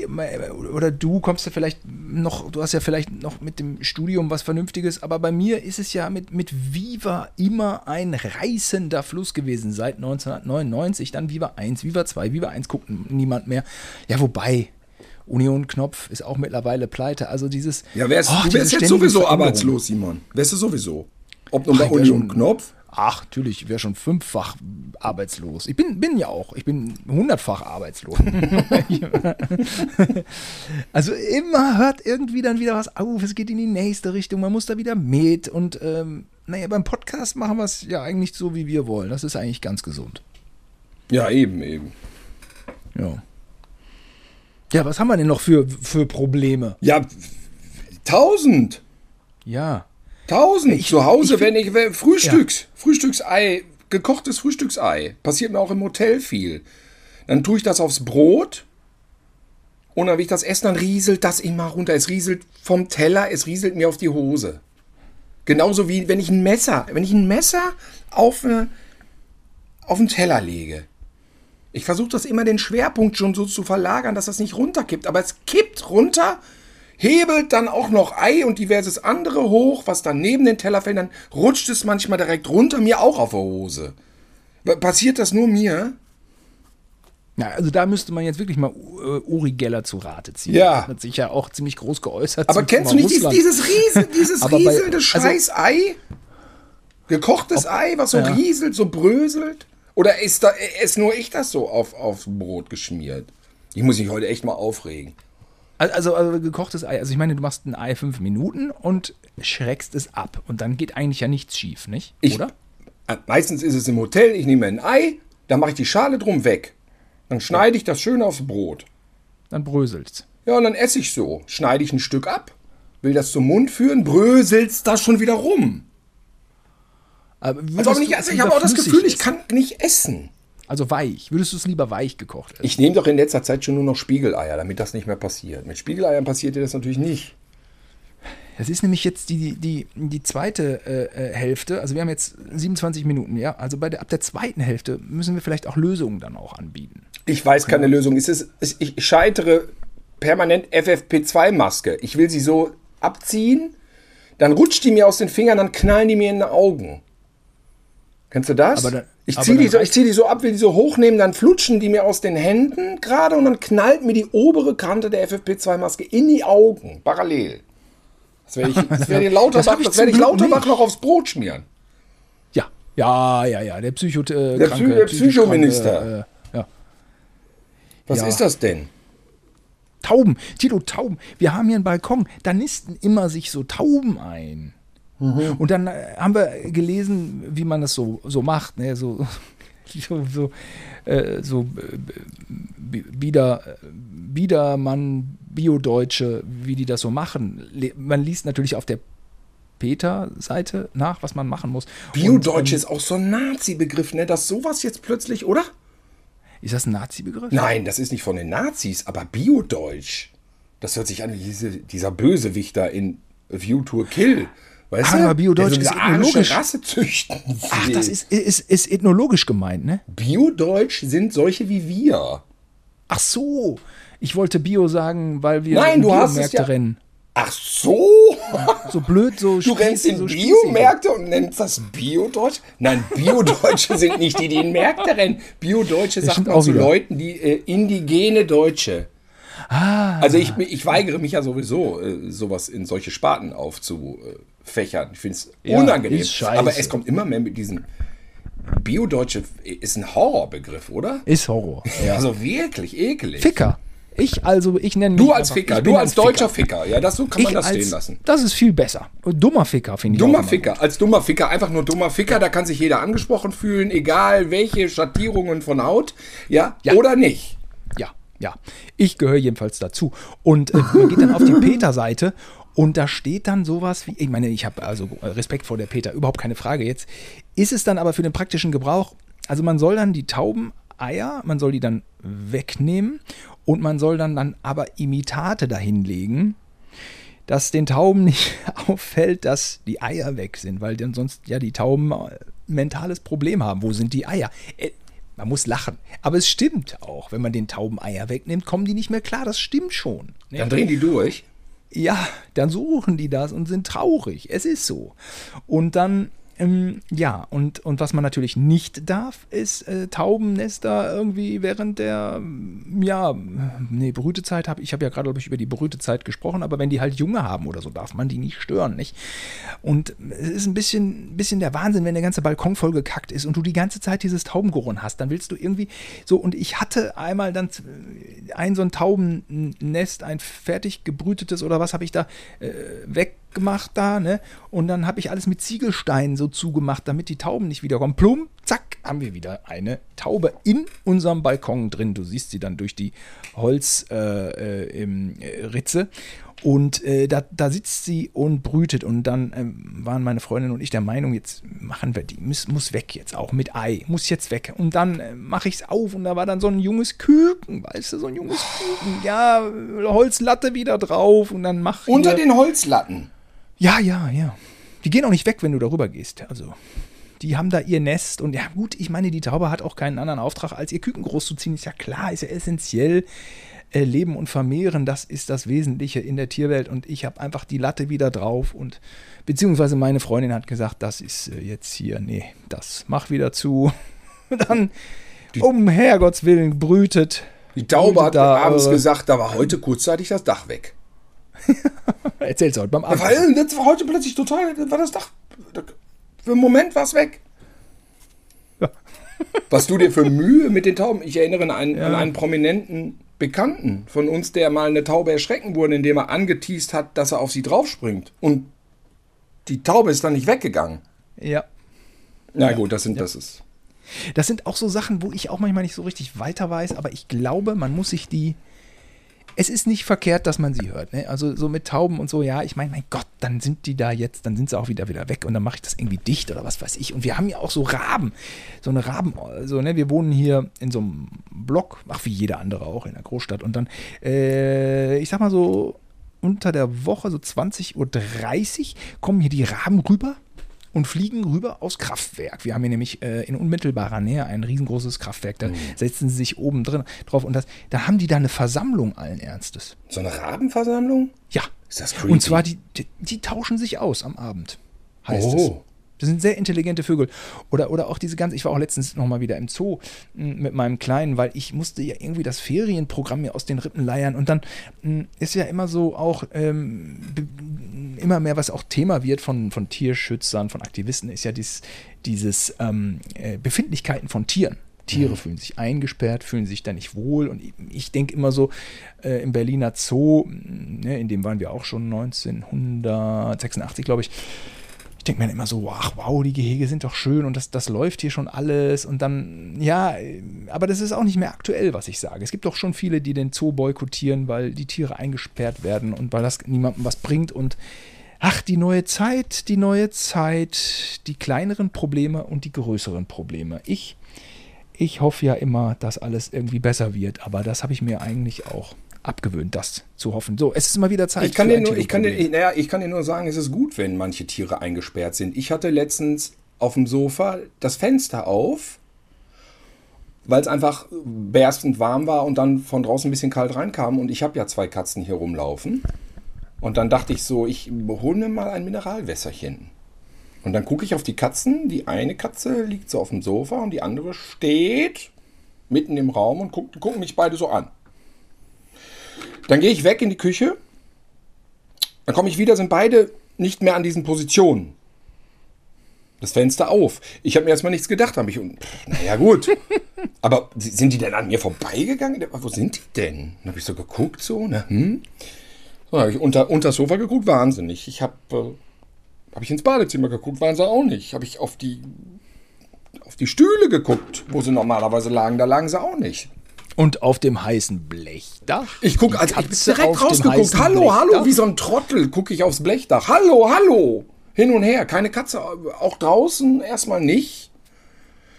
oder du kommst ja vielleicht noch, du hast ja vielleicht noch mit dem Studium was Vernünftiges, aber bei mir ist es ja mit, mit Viva immer ein reißender Fluss gewesen seit 1999. Dann Viva 1, Viva 2, Viva 1 guckt niemand mehr. Ja, wobei. Union Knopf ist auch mittlerweile pleite. Also dieses. Ja, wärst, Oh, du wärst jetzt sowieso arbeitslos, Simon. Wärst du sowieso. Ob nun bei Union schon- Knopf Ach, natürlich, ich wäre schon fünffach arbeitslos. Ich bin, bin ja auch. Ich bin hundertfach arbeitslos. also immer hört irgendwie dann wieder was auf. Es geht in die nächste Richtung. Man muss da wieder mit. Und ähm, naja, beim Podcast machen wir es ja eigentlich so, wie wir wollen. Das ist eigentlich ganz gesund. Ja, eben, eben. Ja. Ja, was haben wir denn noch für, für Probleme? Ja, tausend. Ja. Tausend. Ich- Zu Hause, ich wenn ich wenn- Frühstücks, Frühstücksei, gekochtes Frühstücksei, passiert mir auch im Hotel viel. Dann tue ich das aufs Brot und dann, wenn ich das esse, dann rieselt das immer runter. Es rieselt vom Teller, es rieselt mir auf die Hose. Genauso wie wenn ich ein Messer, wenn ich ein Messer auf, eine, auf einen Teller lege. Ich versuche das immer den Schwerpunkt schon so zu verlagern, dass das nicht runterkippt. Aber es kippt runter, hebelt dann auch noch Ei und diverses andere hoch, was dann neben den Teller fällt. Dann rutscht es manchmal direkt runter, mir auch auf der Hose. Pa- Passiert das nur mir? Ja, also da müsste man jetzt wirklich mal äh, Uri Geller zu Rate ziehen. Ja. Hat sich ja auch ziemlich groß geäußert. Aber kennst du Thema nicht dieses, Russland. dieses, Riesel, dieses bei- rieselnde also- scheiß Ei? Gekochtes Ei, was so Ja. rieselt, so bröselt? Oder ist, da, ist nur ich das so auf, aufs Brot geschmiert? Ich muss mich heute echt mal aufregen. Also, also gekochtes Ei. Also ich meine, du machst ein Ei fünf Minuten und schreckst es ab. Und dann geht eigentlich ja nichts schief, nicht? Ich, Oder? Äh, Meistens ist es im Hotel, ich nehme ein Ei, dann mache ich die Schale drum weg. Dann schneide ich das schön aufs Brot. Dann bröselt's. Ja, und dann esse ich so. Schneide ich ein Stück ab, will das zum Mund führen, bröselt's das schon wieder rum. Aber Also, aber nicht, also ich habe auch das Gefühl, ich kann nicht essen. Also weich. Würdest du es lieber weich gekocht essen? Ich nehme doch in letzter Zeit schon nur noch Spiegeleier, damit das nicht mehr passiert. Mit Spiegeleiern passiert dir das natürlich nicht. Das ist nämlich jetzt die, die, die zweite äh, äh, Hälfte. Also wir haben jetzt 27 Minuten, ja. Also bei der, ab der zweiten Hälfte müssen wir vielleicht auch Lösungen dann auch anbieten. Ich weiß keine Lösung. Es ist, es, ich scheitere permanent FFP2-Maske. Ich will sie so abziehen, dann rutscht die mir aus den Fingern, dann knallen die mir in die Augen. Kennst du das? Dann- ich ziehe die, so- ich zieh die so ab, will die so hochnehmen, dann flutschen die mir aus den Händen gerade und dann knallt mir die obere Kante der FFP2-Maske in die Augen, parallel. Das werde ich, das werde ich, Das Lauterbach, ich das werde ich Lauterbach noch aufs Brot schmieren. Ja, ja, ja, ja. Der Psycho äh, Der kranke, Psy- der Psychominister. Äh, ja. Was Ja. ist das denn? Tauben, Tilo, Tauben. Wir haben hier einen Balkon, da nisten immer sich so Tauben ein. Mhm. Und dann äh, haben wir gelesen, wie man das so, so macht, ne? so, so, so, äh, so äh, bi- Bieder, äh, Biedermann, Biodeutsche, wie die das so machen. Man liest natürlich auf der Peter-Seite nach, was man machen muss. Biodeutsch Und, ist auch so ein Nazi-Begriff, ne? Dass sowas jetzt plötzlich, oder? ähm, ist das ein Nazi-Begriff? Nein, das ist nicht von den Nazis, aber Biodeutsch. Das hört sich an wie diese, dieser Bösewicht da in View to a Kill. Weißt du? aber Biodeutsch Der so ist ethnologisch. Rasse züchten. Ach, das ist, ist, ist ethnologisch gemeint, ne? Biodeutsch sind solche wie wir. Ach so, ich wollte Bio sagen, weil wir Nein, in du hast es Biomärkte ja- rennen. Ach so? So blöd, so Du rennst in so. Biomärkte und nennst das Biodeutsch? Nein, Biodeutsche sind nicht die, die in Märkte rennen. Biodeutsche sagt man auch zu wieder. Leuten, die äh, indigene Deutsche. Also ich, ich weigere mich ja sowieso, äh, sowas in solche Sparten aufzufächern. Ich finde es Ja, unangenehm. Aber es kommt immer mehr mit diesen Biodeutsche ist ein Horrorbegriff, oder? Ist Horror. Ja. Also wirklich ekelig. Ficker. Ich also, ich nenne mich du als einfach- Ficker, du als deutscher Ficker. Ja, das so kann man Ich das als, stehen lassen. Das ist viel besser. Dummer Ficker finde ich Dummer Ficker, als dummer Ficker, einfach nur dummer Ficker, da kann sich jeder angesprochen fühlen, egal welche Schattierungen von Haut, ja, Ja. oder nicht. Ja. Ich gehöre jedenfalls dazu. Und äh, man geht dann auf die Peter-Seite und da steht dann sowas wie, ich meine, ich habe also Respekt vor der Peter, überhaupt keine Frage. Jetzt ist es dann aber für den praktischen Gebrauch, also man soll dann die Taubeneier, man soll die dann wegnehmen und man soll dann, dann aber Imitate dahinlegen, dass den Tauben nicht auffällt, dass die Eier weg sind, weil dann sonst ja die Tauben ein mentales Problem haben. Wo sind die Eier? Man muss lachen. Aber es stimmt auch. Wenn man den Tauben Eier wegnimmt, kommen die nicht mehr klar. Das stimmt schon. Dann drehen die durch. Ja, dann suchen die das und sind traurig. Es ist so. Und dann Ähm, ja, und, und was man natürlich nicht darf, ist äh, Taubennester irgendwie während der, ja, nee, Brütezeit habe ich, habe ja gerade, glaube ich, über die Brütezeit gesprochen, aber wenn die halt Junge haben oder so, darf man die nicht stören, nicht? Und es ist ein bisschen, bisschen der Wahnsinn, wenn der ganze Balkon voll gekackt ist und du die ganze Zeit dieses Taubengeruch hast, dann willst du irgendwie so, und ich hatte einmal dann ein so ein Taubennest, ein fertig gebrütetes oder was habe ich da äh, weggemacht da, ne? Und dann habe ich alles mit Ziegelsteinen so zugemacht, damit die Tauben nicht wiederkommen. Plum, zack, haben wir wieder eine Taube in unserem Balkon drin. Du siehst sie dann durch die Holzritze. Äh, äh, Ritze. Und äh, da, da, sitzt sie und brütet. Und dann ähm, waren meine Freundin und ich der Meinung, jetzt machen wir die, muss, muss weg jetzt auch mit Ei, muss jetzt weg. Und dann äh, mache ich es auf und da war dann so ein junges Küken, weißt du, so ein junges Küken. Ja, Holzlatte wieder drauf und dann mach Unter den Holzlatten? Ja, ja, ja. Die gehen auch nicht weg, wenn du darüber gehst. Also, die haben da ihr Nest und ja, gut, ich meine, die Taube hat auch keinen anderen Auftrag, als ihr Küken großzuziehen. Ist ja klar, ist ja essentiell. Äh, leben und vermehren, das ist das Wesentliche in der Tierwelt und ich habe einfach die Latte wieder drauf und beziehungsweise meine Freundin hat gesagt, das ist äh, jetzt hier, nee, das mach wieder zu. Dann, die, um Herrgotts Willen, brütet. Die Taube hat da abends gesagt, da war heute kurzzeitig das Dach weg. Erzähl's heute beim Abend. Weil das war heute plötzlich total, war das Dach, für einen Moment war es weg. Was du dir für Mühe mit den Tauben, ich erinnere an einen, ja. an einen prominenten Bekannten von uns, der mal eine Taube erschrecken wurde, indem er angeteased hat, dass er auf sie draufspringt. Und die Taube ist dann nicht weggegangen. Ja. Na ja, gut, das sind, ja. das ist. Das sind auch so Sachen, wo ich auch manchmal nicht so richtig weiter weiß, aber ich glaube, man muss sich die es ist nicht verkehrt, dass man sie hört. Ne? Also so mit Tauben und so, ja, ich meine, mein Gott, dann sind die da jetzt, dann sind sie auch wieder wieder weg und dann mache ich das irgendwie dicht oder was weiß ich. Und wir haben ja auch so Raben, so eine Raben, also ne, wir wohnen hier in so einem Block, ach wie jeder andere auch in der Großstadt und dann, äh, ich sag mal so unter der Woche, so 20.30 Uhr, kommen hier die Raben rüber und fliegen rüber aufs Kraftwerk. Wir haben hier nämlich äh, in unmittelbarer Nähe ein riesengroßes Kraftwerk. Da mhm. setzen sie sich oben drin drauf und das, da haben die da eine Versammlung allen Ernstes. So eine Rabenversammlung? Ja. Ist das creepy? Und zwar, die, die, die tauschen sich aus am Abend, heißt oh. Das sind sehr intelligente Vögel. Oder, oder auch diese ganze, ich war auch letztens nochmal wieder im Zoo hm, mit meinem Kleinen, weil ich musste ja irgendwie das Ferienprogramm mir aus den Rippen leiern. Und dann hm, ist ja immer so auch ähm, immer mehr, was auch Thema wird von, von Tierschützern, von Aktivisten, ist ja dies, dieses ähm, äh, Befindlichkeiten von Tieren. Tiere mhm. fühlen sich eingesperrt, fühlen sich da nicht wohl. Und ich, ich denke immer so, äh, im Berliner Zoo, ne, in dem waren wir auch schon 1986, glaube ich denke mir immer so, ach wow, die Gehege sind doch schön und das, das läuft hier schon alles. Und dann, ja, aber das ist auch nicht mehr aktuell, was ich sage. Es gibt doch schon viele, die den Zoo boykottieren, weil die Tiere eingesperrt werden und weil das niemandem was bringt. Und ach, die neue Zeit, die neue Zeit, die kleineren Probleme und die größeren Probleme. Ich, ich hoffe ja immer, dass alles irgendwie besser wird, aber das habe ich mir eigentlich auch abgewöhnt, das zu hoffen. So, es ist immer wieder Zeit. Ich kann, dir nur, ich, kann dir, naja, ich kann dir nur sagen, es ist gut, wenn manche Tiere eingesperrt sind. Ich hatte letztens auf dem Sofa das Fenster auf, weil es einfach berstend warm war und dann von draußen ein bisschen kalt reinkam. Und ich habe ja zwei Katzen hier rumlaufen. Und dann dachte ich so, ich hole mir mal ein Mineralwässerchen. Und dann gucke ich auf die Katzen. Die eine Katze liegt so auf dem Sofa und die andere steht mitten im Raum und guckt, gucken mich beide so an. Dann gehe ich weg in die Küche. Dann komme ich wieder, sind beide nicht mehr an diesen Positionen. Das Fenster auf. Ich habe mir erstmal nichts gedacht. Habe ich, naja, gut. Aber sind die denn an mir vorbeigegangen? Wo sind die denn? Dann habe ich so geguckt, so, ne? Hm? So, habe ich unter, unter das Sofa geguckt, wahnsinnig. Ich habe äh, hab ich ins Badezimmer geguckt, waren sie auch nicht. Habe ich auf die, auf die Stühle geguckt, wo sie normalerweise lagen, da lagen sie auch nicht. Und auf dem heißen Blechdach? Ich gucke, also ich bin direkt rausgeguckt. Hallo, Blechdach. hallo, wie so ein Trottel gucke ich aufs Blechdach. Hallo, hallo. Hin und her. Keine Katze, auch draußen erstmal nicht.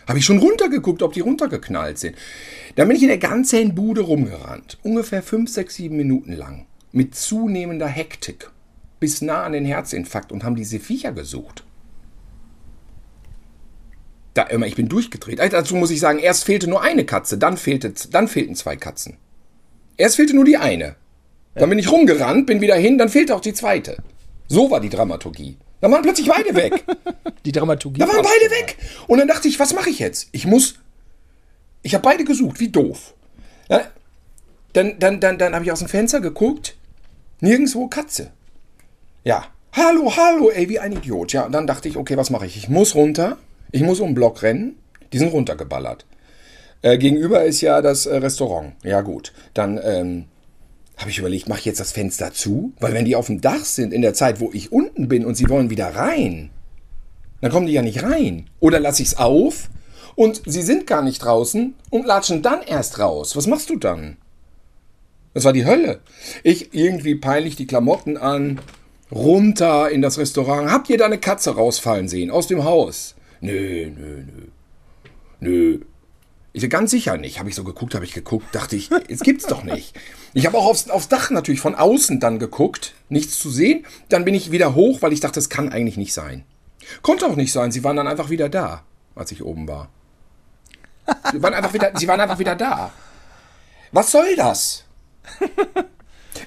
Habe ich schon runtergeguckt, ob die runtergeknallt sind. Dann bin ich in der ganzen Bude rumgerannt. Ungefähr 5, 6, 7 Minuten lang. Mit zunehmender Hektik. Bis nah an den Herzinfarkt und haben diese Viecher gesucht. Da, immer, ich bin durchgedreht. Also dazu muss ich sagen, erst fehlte nur eine Katze, dann, fehlte, dann fehlten zwei Katzen. Erst fehlte nur die eine. Dann bin ich rumgerannt, bin wieder hin, dann fehlte auch die zweite. So war die Dramaturgie. Da waren plötzlich beide weg. Die Dramaturgie. Da waren beide weg. Und dann dachte ich, was mache ich jetzt? Ich muss. Ich habe beide gesucht, wie doof. Dann dann, dann, dann habe ich aus dem Fenster geguckt. Nirgendwo Katze. Ja. Hallo, hallo, ey, wie ein Idiot. Ja, und dann dachte ich, okay, was mache ich? Ich muss runter. Ich muss um den Block rennen. Die sind runtergeballert. Äh, gegenüber ist ja das äh, Restaurant. Ja, gut. Dann ähm, habe ich überlegt, mache ich jetzt das Fenster zu? Weil wenn die auf dem Dach sind in der Zeit, wo ich unten bin und sie wollen wieder rein, dann kommen die ja nicht rein. Oder lasse ich es auf und sie sind gar nicht draußen und latschen dann erst raus. Was machst du dann? Das war die Hölle. Ich irgendwie peinlich die Klamotten an, runter in das Restaurant. Habt ihr da eine Katze rausfallen sehen aus dem Haus? Nö, nö, nö. Nö. Ich bin ganz sicher nicht. Habe ich so geguckt, habe ich geguckt, dachte ich, es gibt's doch nicht. Ich habe auch aufs, aufs Dach natürlich von außen dann geguckt, nichts zu sehen. Dann bin ich wieder hoch, weil ich dachte, das kann eigentlich nicht sein. Konnte auch nicht sein. Sie waren dann einfach wieder da, als ich oben war. Sie waren einfach wieder, sie waren einfach wieder da. Was soll das?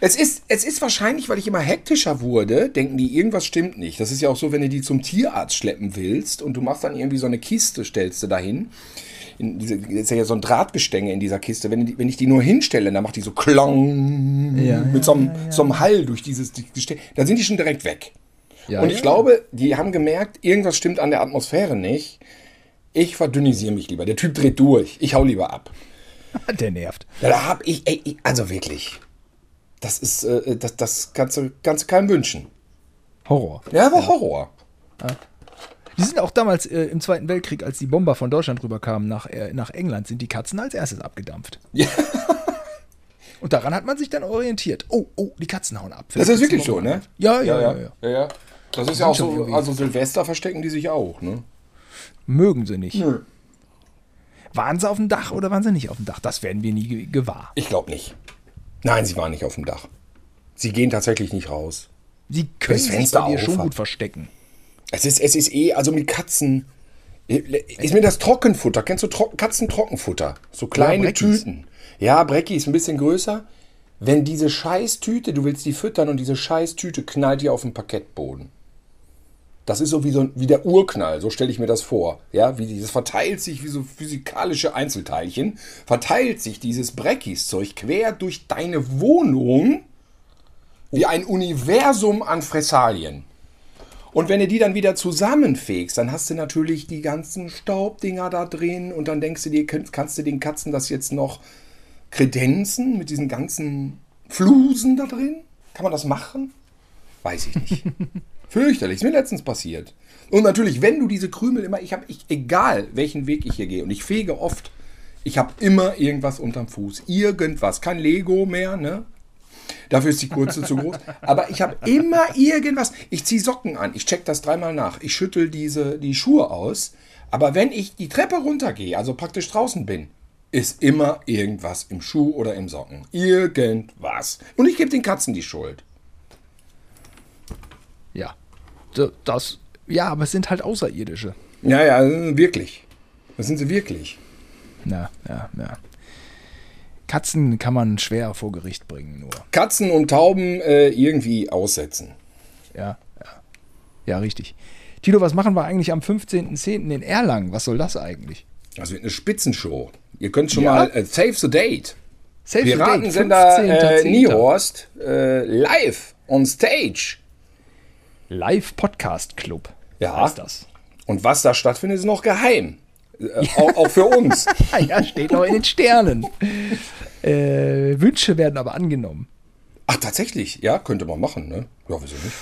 Es ist, es ist wahrscheinlich, weil ich immer hektischer wurde, denken die, irgendwas stimmt nicht. Das ist ja auch so, wenn du die zum Tierarzt schleppen willst und du machst dann irgendwie so eine Kiste, stellst du dahin. In diese, ist ja so ein Drahtgestänge in dieser Kiste. Wenn, die, wenn ich die nur hinstelle, dann macht die so klong Ja, mit ja, so, einem, ja, so einem Hall durch dieses Gestänge. Dann sind die schon direkt weg. Und ich glaube, die haben gemerkt, irgendwas stimmt an der Atmosphäre nicht. Ich verdünnisiere mich lieber. Der Typ dreht durch. Ich hau lieber ab. Der nervt. Ja, da hab ich, ey, also wirklich. Das ist, äh, das, das kannst du, kannst du keinem wünschen. Horror. Ja, war Horror. Die sind auch damals äh, im Zweiten Weltkrieg, als die Bomber von Deutschland rüberkamen nach, äh, nach England, sind die Katzen als erstes abgedampft. Ja. Und daran hat man sich dann orientiert. Oh, oh, die Katzen hauen ab. Das ist wirklich so, ne? Ja, ja, ja. ja, ja, ja. Das ist ja auch so, irgendwie- also Silvester verstecken die sich auch, ne? Mögen sie nicht. Nö. Waren sie auf dem Dach oder waren sie nicht auf dem Dach? Das werden wir nie ge- gewahr. Ich glaube nicht. Nein, sie waren nicht auf dem Dach. Sie gehen tatsächlich nicht raus. Sie können Das sich Fenster dir schon gut verstecken. Es ist, es ist eh, also mit Katzen. Ist mir das Trockenfutter. Kennst du Tro Katzentrockenfutter? So kleine Breckis. Tüten. Ja, Brecki ist ein bisschen größer. Wenn diese Scheißtüte, du willst die füttern und diese Scheißtüte knallt dir auf den Parkettboden. Das ist so wie, so wie der Urknall, so stelle ich mir das vor. Ja, wie dieses verteilt sich wie so physikalische Einzelteilchen, verteilt sich dieses Breckis-Zeug quer durch deine Wohnung wie ein Universum an Fressalien. Und wenn du die dann wieder zusammenfegst, dann hast du natürlich die ganzen Staubdinger da drin und dann denkst du dir, kannst du den Katzen das jetzt noch kredenzen mit diesen ganzen Flusen da drin? Kann man das machen? Weiß ich nicht. Fürchterlich, ist mir letztens passiert. Und natürlich, wenn du diese Krümel immer, ich habe, egal welchen Weg ich hier gehe, und ich fege oft, ich habe immer irgendwas unterm Fuß. Irgendwas. Kein Lego mehr, ne? Dafür ist die kurze zu groß. Aber ich habe immer irgendwas. Ich ziehe Socken an. Ich check das dreimal nach. Ich schüttel diese, die Schuhe aus. Aber wenn ich die Treppe runtergehe, also praktisch draußen bin, ist immer irgendwas im Schuh oder im Socken. Irgendwas. Und ich gebe den Katzen die Schuld. Ja. Das, ja, aber es sind halt Außerirdische. Ja, ja, wirklich. Das sind sie wirklich. Ja, ja, ja. Katzen kann man schwer vor Gericht bringen, nur. Katzen und Tauben äh, irgendwie aussetzen. Ja, ja. Ja, richtig. Tilo, was machen wir eigentlich am 15.10. in Erlangen? Was soll das eigentlich? Das wird eine Spitzenshow. Ihr könnt schon Ja? mal äh, Save the Date. Save the Date, Piratensender äh, 15.10.. Niehorst äh, live on stage. Live Podcast Club. Ja. Heißt das. Und was da stattfindet, ist noch geheim. Äh, auch, auch für uns. ja, steht noch in den Sternen. äh, Wünsche werden aber angenommen. Ach, tatsächlich? Ja, könnte man machen, ne? Ja, wieso nicht?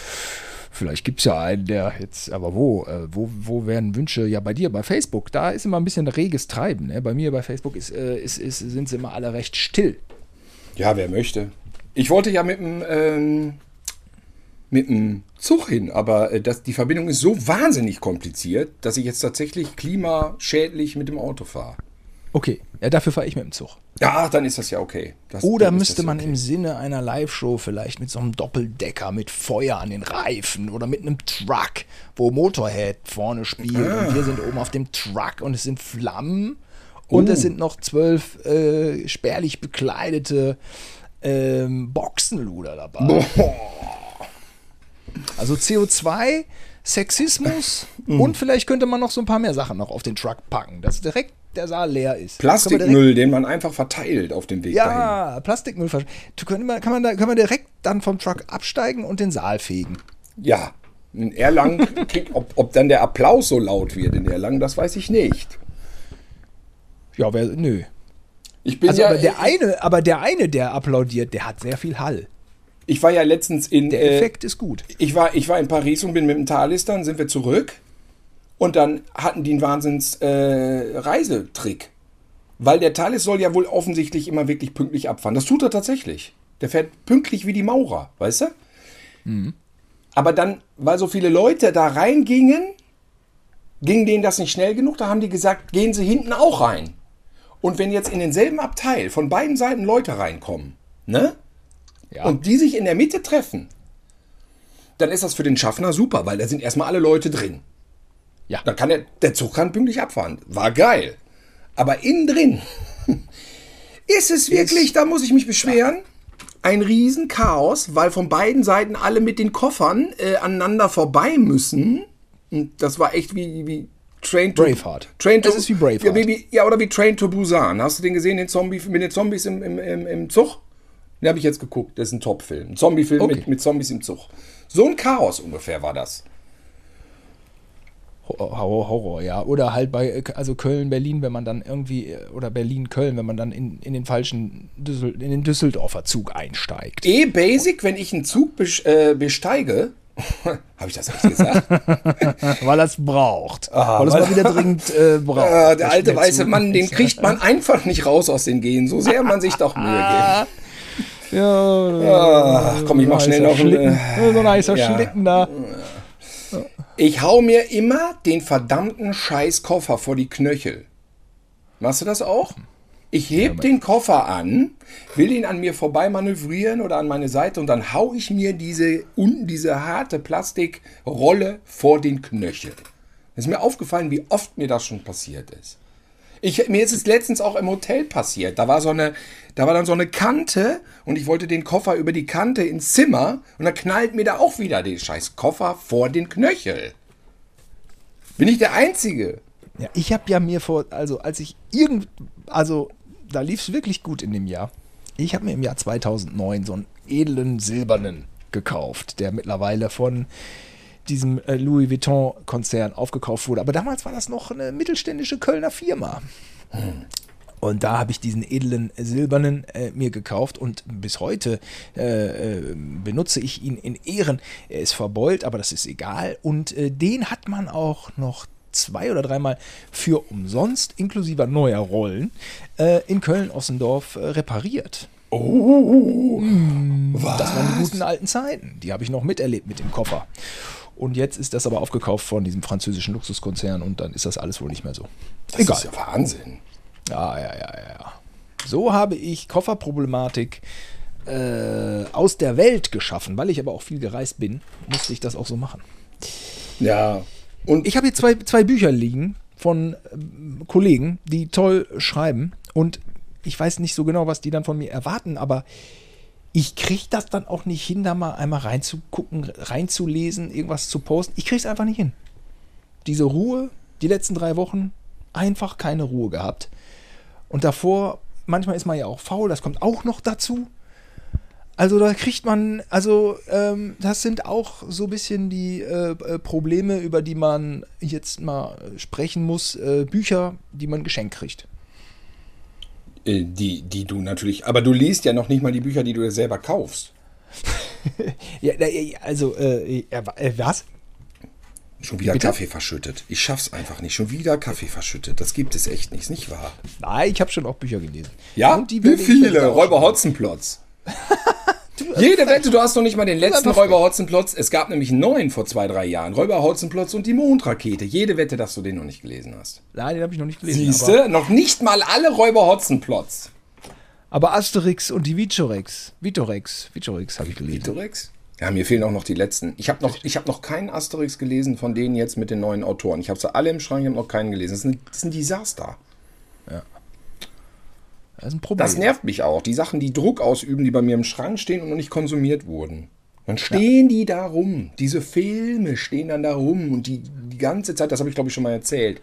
Vielleicht gibt es ja einen, der jetzt, aber wo, äh, wo, wo werden Wünsche? Ja, bei dir, bei Facebook, da ist immer ein bisschen reges Treiben. Ne? Bei mir bei Facebook ist, äh, ist, ist, sind sie immer alle recht still. Ja, wer möchte. Ich wollte ja mit dem, ähm, mit dem Zug hin, aber äh, das, die Verbindung ist so wahnsinnig kompliziert, dass ich jetzt tatsächlich klimaschädlich mit dem Auto fahre. Okay, ja, dafür fahre ich mit dem Zug. Ja, dann ist das ja okay. Das, Oder müsste man okay. im Sinne einer Live-Show vielleicht mit so einem Doppeldecker mit Feuer an den Reifen oder mit einem Truck, wo Motorhead vorne spielt und wir sind oben auf dem Truck und es sind Flammen und Oh. es sind noch zwölf äh, spärlich bekleidete ähm, Boxenluder dabei. Also CO2 Sexismus und vielleicht könnte man noch so ein paar mehr Sachen noch auf den Truck packen, dass direkt der Saal leer ist. Plastikmüll, den man einfach verteilt auf dem Weg dahin. Ja, Plastikmüll. Kann man, kann, man da, kann man direkt dann vom Truck absteigen und den Saal fegen. Ja. In Erlangen, ob, ob dann der Applaus so laut wird in Erlangen, das weiß ich nicht. Ja, wer, nö. Ich bin Also ja, aber der eine, aber der eine, der applaudiert, der hat sehr viel Hall. Ich war ja letztens in, Der äh, Effekt ist gut. ich war, ich war in Paris und bin mit dem Thalys, dann sind wir zurück und dann hatten die einen Wahnsinns äh, Reisetrick. Weil der Thales soll ja wohl offensichtlich immer wirklich pünktlich abfahren. Das tut er tatsächlich. Der fährt pünktlich wie die Maurer, weißt du? Aber dann, weil so viele Leute da reingingen, ging denen das nicht schnell genug. Da haben die gesagt, gehen Sie hinten auch rein. Und wenn jetzt in denselben Abteil von beiden Seiten Leute reinkommen, ne? Ja. Und die sich in der Mitte treffen, dann ist das für den Schaffner super, weil da sind erstmal alle Leute drin. ja. Dann kann der, der Zug kann pünktlich abfahren. War geil. Aber innen drin ist es wirklich, da muss ich mich beschweren, ein Riesenchaos, weil von beiden Seiten alle mit den Koffern äh, aneinander vorbei müssen. Und das war echt wie, wie Train to Braveheart. Train to, Es ist wie Braveheart. Ja, wie, ja, oder wie Train to Busan. Hast du den gesehen, den Zombie mit den Zombies im, im, im, im Zug? Den habe ich jetzt geguckt. Das ist ein Top-Film. Ein Zombie-Film Okay. mit, mit Zombies im Zug. So ein Chaos ungefähr war das. Horror, Horror, ja. Oder halt bei, äh, also Köln, Berlin, wenn man dann irgendwie, äh, oder Berlin, Köln, wenn man dann in, in den falschen, Düssel, in den Düsseldorfer Zug einsteigt. Eh basic, wenn ich einen Zug äh, besteige, habe ich das echt gesagt? Weil er es braucht. Ah, weil es mal wieder dringend äh, braucht. äh, der alte weiße Mann, den kriegt man einfach nicht raus aus den Gehen, so sehr man sich doch Mühe gibt. Ja, Ach, komm, ich mach schnell noch einen, äh, so ein heißer ja. Schlitten da. Ich hau mir immer den verdammten Scheißkoffer vor die Knöchel. Machst du das auch? Ich heb den Koffer an, will ihn an mir vorbei manövrieren oder an meine Seite und dann hau ich mir diese unten diese harte Plastikrolle vor den Knöchel. Ist mir aufgefallen, wie oft mir das schon passiert ist. Ich, mir ist es letztens auch im Hotel passiert. Da war so eine, da war dann so eine Kante und ich wollte den Koffer über die Kante ins Zimmer und dann knallt mir da auch wieder den scheiß Koffer vor den Knöchel. Bin ich der Einzige? Ja, ich habe ja mir vor, also als ich irgend, also da lief es wirklich gut in dem Jahr. Ich habe mir im Jahr 2009 so einen edlen silbernen gekauft, der mittlerweile von diesem äh, Louis Vuitton-Konzern aufgekauft wurde. Aber damals war das noch eine mittelständische Kölner Firma. Und da habe ich diesen edlen silbernen äh, mir gekauft und bis heute äh, äh, benutze ich ihn in Ehren. Er ist verbeult, aber das ist egal. Und äh, den hat man auch noch zwei oder dreimal für umsonst, inklusive neuer Rollen, äh, in Köln-Ossendorf äh, repariert. Oh, Das waren die guten alten Zeiten. Die habe ich noch miterlebt mit dem Koffer. Und jetzt ist das aber aufgekauft von diesem französischen Luxuskonzern und dann ist das alles wohl nicht mehr so. das Egal. ist ja Wahnsinn. Ja, ja, ja, ja, ja. So habe ich Kofferproblematik äh, aus der Welt geschaffen, weil ich aber auch viel gereist bin, musste ich das auch so machen. Ja. Und Ich habe hier zwei, zwei Bücher liegen von ähm, Kollegen, die toll schreiben und ich weiß nicht so genau, was die dann von mir erwarten, aber ich kriege das dann auch nicht hin, da mal einmal reinzugucken, reinzulesen, irgendwas zu posten. Ich kriege es einfach nicht hin. Diese Ruhe, die letzten drei Wochen, einfach keine Ruhe gehabt. Und davor, manchmal ist man ja auch faul, das kommt auch noch dazu. Also da kriegt man, also ähm, das sind auch so ein bisschen die äh, äh, Probleme, über die man jetzt mal sprechen muss. Äh, Bücher, die man geschenkt kriegt. Äh, die, die du natürlich, aber du liest ja noch nicht mal die Bücher, die du dir selber kaufst. Ja, also, äh, äh, was? Schon wieder Bitte? Kaffee verschüttet. Ich schaff's einfach nicht. Schon wieder Kaffee verschüttet. Das gibt es echt nicht, ist nicht wahr? Nein, ich habe schon auch Bücher gelesen. Ja, Und die wie viele? Räuber Hotzenplotz. Jede Wette, du hast noch nicht mal den letzten Räuber Hotzenplotz. Es gab nämlich einen neuen vor zwei, drei Jahren. Räuber Hotzenplotz und die Mondrakete. Jede Wette, dass du den noch nicht gelesen hast. Nein, den habe ich noch nicht gelesen. Siehst aber, du? Noch nicht mal alle Räuber Hotzenplotz. aber Asterix und die Vitorex. Vitorex. Vitorex habe ich gelesen. Vitorex? Ja, mir fehlen auch noch die letzten. Ich habe noch, ich hab noch keinen Asterix gelesen von denen jetzt mit den neuen Autoren. Ich habe sie alle im Schrank, ich habe noch keinen gelesen. Das ist, ein, das ist ein Desaster. Das ist ein Problem. Das nervt mich auch. Die Sachen, die Druck ausüben, die bei mir im Schrank stehen und noch nicht konsumiert wurden. Dann stehen die da rum. Diese Filme stehen dann da rum und die, die ganze Zeit, das habe ich glaube ich schon mal erzählt.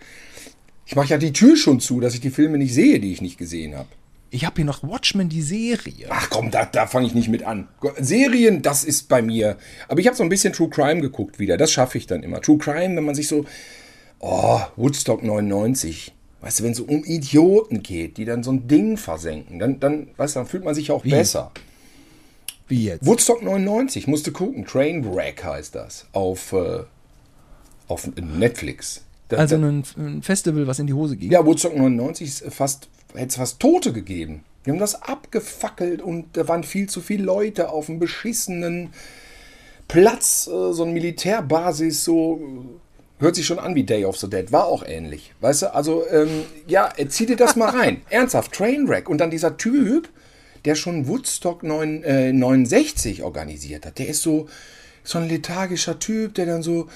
Ich mache ja die Tür schon zu, dass ich die Filme nicht sehe, die ich nicht gesehen habe. Ich habe hier noch Watchmen, die Serie. Ach komm, da, da fange ich nicht mit an. Serien, das ist bei mir. Aber ich habe so ein bisschen True Crime geguckt wieder. Das schaffe ich dann immer. True Crime, wenn man sich so. Oh, Woodstock 99. Weißt du, wenn es um Idioten geht, die dann so ein Ding versenken, dann, dann, weißt du, dann fühlt man sich auch Wie? besser. Wie jetzt? Woodstock 99, musste gucken. Trainwreck heißt das. Auf, äh, auf Netflix. Da, also ein, ein Festival, was in die Hose ging. ja, Woodstock 99 ist fast, hätte es fast Tote gegeben. Die haben das abgefackelt und da waren viel zu viele Leute auf einem beschissenen Platz, äh, so eine Militärbasis, so hört sich schon an wie Day of the Dead, war auch ähnlich. Weißt du, also ähm, ja, äh, zieh dir das mal rein. Ernsthaft, Trainwreck. Und dann dieser Typ, der schon Woodstock 9, äh, 69 organisiert hat, der ist so, so ein lethargischer Typ, der dann so,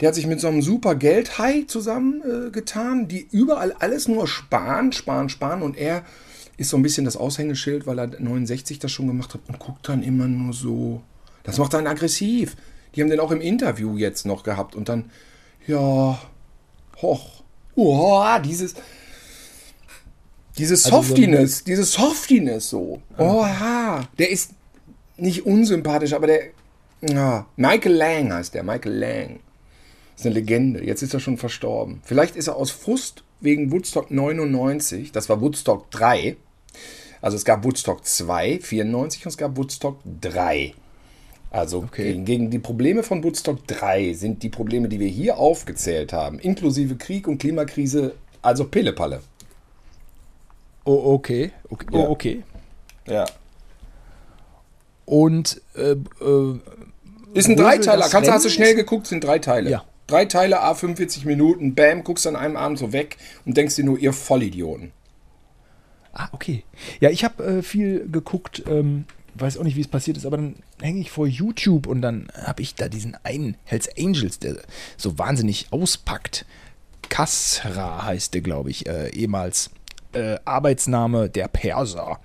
der hat sich mit so einem super Geldhai zusammengetan, äh, die überall alles nur sparen, sparen, sparen und er ist so ein bisschen das Aushängeschild, weil er 69 das schon gemacht hat und guckt dann immer nur so. Das macht einen aggressiv. Die haben den auch im Interview jetzt noch gehabt und dann, ja, hoch, oh, dieses, dieses Also so Softiness, dieses Softiness so. Oha, der ist nicht unsympathisch, aber der, ja, Michael Lang heißt der, Michael Lang. Ist eine Legende. Jetzt ist er schon verstorben. Vielleicht ist er aus Frust wegen Woodstock 99, das war Woodstock 3. Also es gab Woodstock 2, 94 und es gab Woodstock 3. Also Okay. gegen, gegen die Probleme von Woodstock 3 sind die Probleme, die wir hier aufgezählt haben, inklusive Krieg und Klimakrise, also Pillepalle. Oh, okay. okay. Ja. Oh, okay. Ja. Und äh, äh, Ist ein Dreiteiler. das Kannst du, hast du schnell geguckt, sind drei Teile. Ja. Drei Teile, a 45 Minuten, bam, guckst an einem Abend so weg und denkst dir nur, ihr Vollidioten. Ah, okay. Ja, ich habe äh, viel geguckt, ähm, weiß auch nicht, wie es passiert ist, aber dann hänge ich vor YouTube und dann habe ich da diesen einen Hells Angels, der so wahnsinnig auspackt. Kasra heißt der, glaube ich, äh, ehemals äh, Arbeitsname der Perser.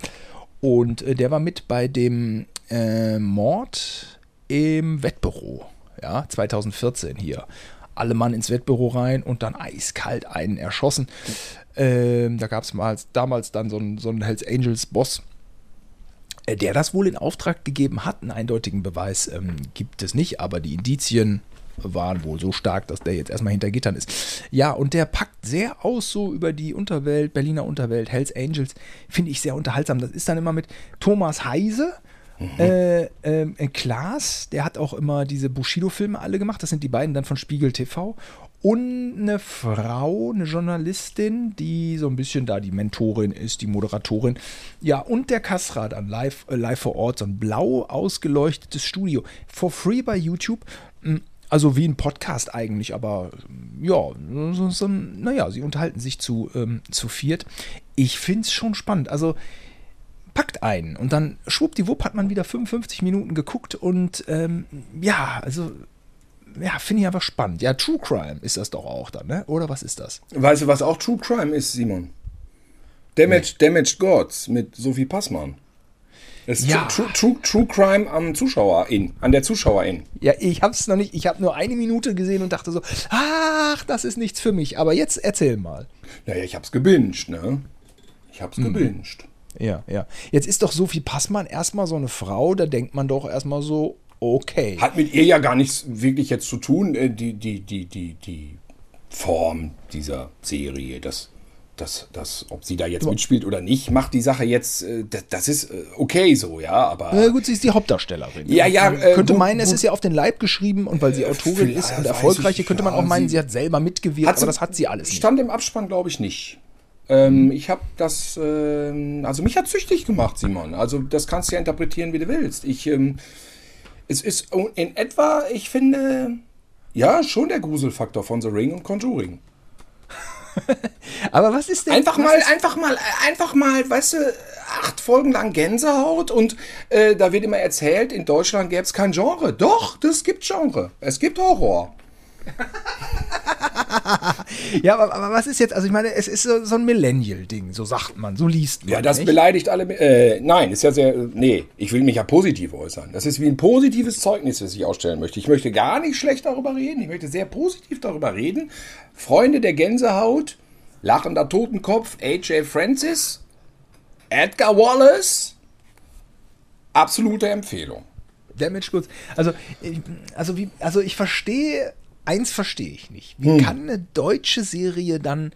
Und äh, der war mit bei dem äh, Mord im Wettbüro, ja, 2014 hier. Alle Mann ins Wettbüro rein und dann eiskalt einen erschossen. Ähm, da gab es mal damals dann so einen, so einen Hells Angels Boss, äh, der das wohl in Auftrag gegeben hat. Einen eindeutigen Beweis ähm, gibt es nicht, aber die Indizien waren wohl so stark, dass der jetzt erstmal hinter Gittern ist. Ja, und der packt sehr aus so über die Unterwelt, Berliner Unterwelt, Hells Angels. Finde ich sehr unterhaltsam. Das ist dann immer mit Thomas Heise. Äh, ähm, äh, Klaas, der hat auch immer diese Bushido-Filme alle gemacht. Das sind die beiden dann von Spiegel TV. Und eine Frau, eine Journalistin, die so ein bisschen da die Mentorin ist, die Moderatorin. Ja, und der Kasra dann live, äh, live vor Ort, so ein blau ausgeleuchtetes Studio. For free bei YouTube. Mm, Also wie ein Podcast eigentlich, aber mm, ja, so, so, naja, sie unterhalten sich zu, ähm, zu viert. Ich finde es schon spannend. Also packt einen und dann schwuppdiwupp hat man wieder 55 Minuten geguckt und ähm, ja, also ja, finde ich einfach spannend. Ja, True Crime ist das doch auch dann, ne? Oder was ist das? Weißt du, was auch True Crime ist, Simon? Damaged, Damaged Gods mit Sophie Passmann. Das ist Ja. True, True, True Crime am Zuschauerin, an der Zuschauerin. Ja, ich hab's noch nicht, ich habe nur eine Minute gesehen und dachte so, ach, das ist nichts für mich. Aber jetzt erzähl mal. Naja, ich hab's gebinged, ne? Ich hab's Mhm. gebinged. Ja, ja. Jetzt ist doch Sophie Passmann erstmal so eine Frau, da denkt man doch erstmal so, okay. Hat mit ihr ja gar nichts wirklich jetzt zu tun, äh, die, die, die, die, die Form dieser Serie, das, das, das, ob sie da jetzt mitspielt oder nicht, macht die Sache jetzt, äh, das, das ist äh, okay so, ja, aber. Na gut, sie ist die Hauptdarstellerin. Ja, ja, Man äh, könnte gut, meinen, es gut. ist ja auf den Leib geschrieben und weil sie Autorin ist und erfolgreiche, ich, könnte man auch meinen, sie- sie hat selber mitgewirkt, Hat sie- aber das hat sie alles nicht. Stand im Abspann, glaube ich, nicht. Ähm, ich habe das, ähm, also mich hat süchtig gemacht, Simon. Also das kannst du ja interpretieren, wie du willst. Ich, ähm, es ist in etwa, ich finde, ja, schon der Gruselfaktor von The Ring und Conjuring. Aber was ist denn Einfach mal, einfach mal, einfach mal, weißt du, acht Folgen lang Gänsehaut und äh, da wird immer erzählt, in Deutschland gäbe es kein Genre. Doch, das gibt Genre. Es gibt Horror. ja, aber, aber, was ist jetzt, also ich meine, es ist so, so ein Millennial-Ding, so sagt man, so liest man. Ja, das nicht? beleidigt alle. Äh, nein, ist ja sehr. Nee, ich will mich ja positiv äußern. Das ist wie ein positives Zeugnis, das ich ausstellen möchte. Ich möchte gar nicht schlecht darüber reden. Ich möchte sehr positiv darüber reden. Freunde der Gänsehaut, lachender Totenkopf, AJ Francis, Edgar Wallace. Absolute Empfehlung. Damage Goods. Also, also, wie, also ich verstehe, eins verstehe ich nicht. Wie kann eine deutsche Serie dann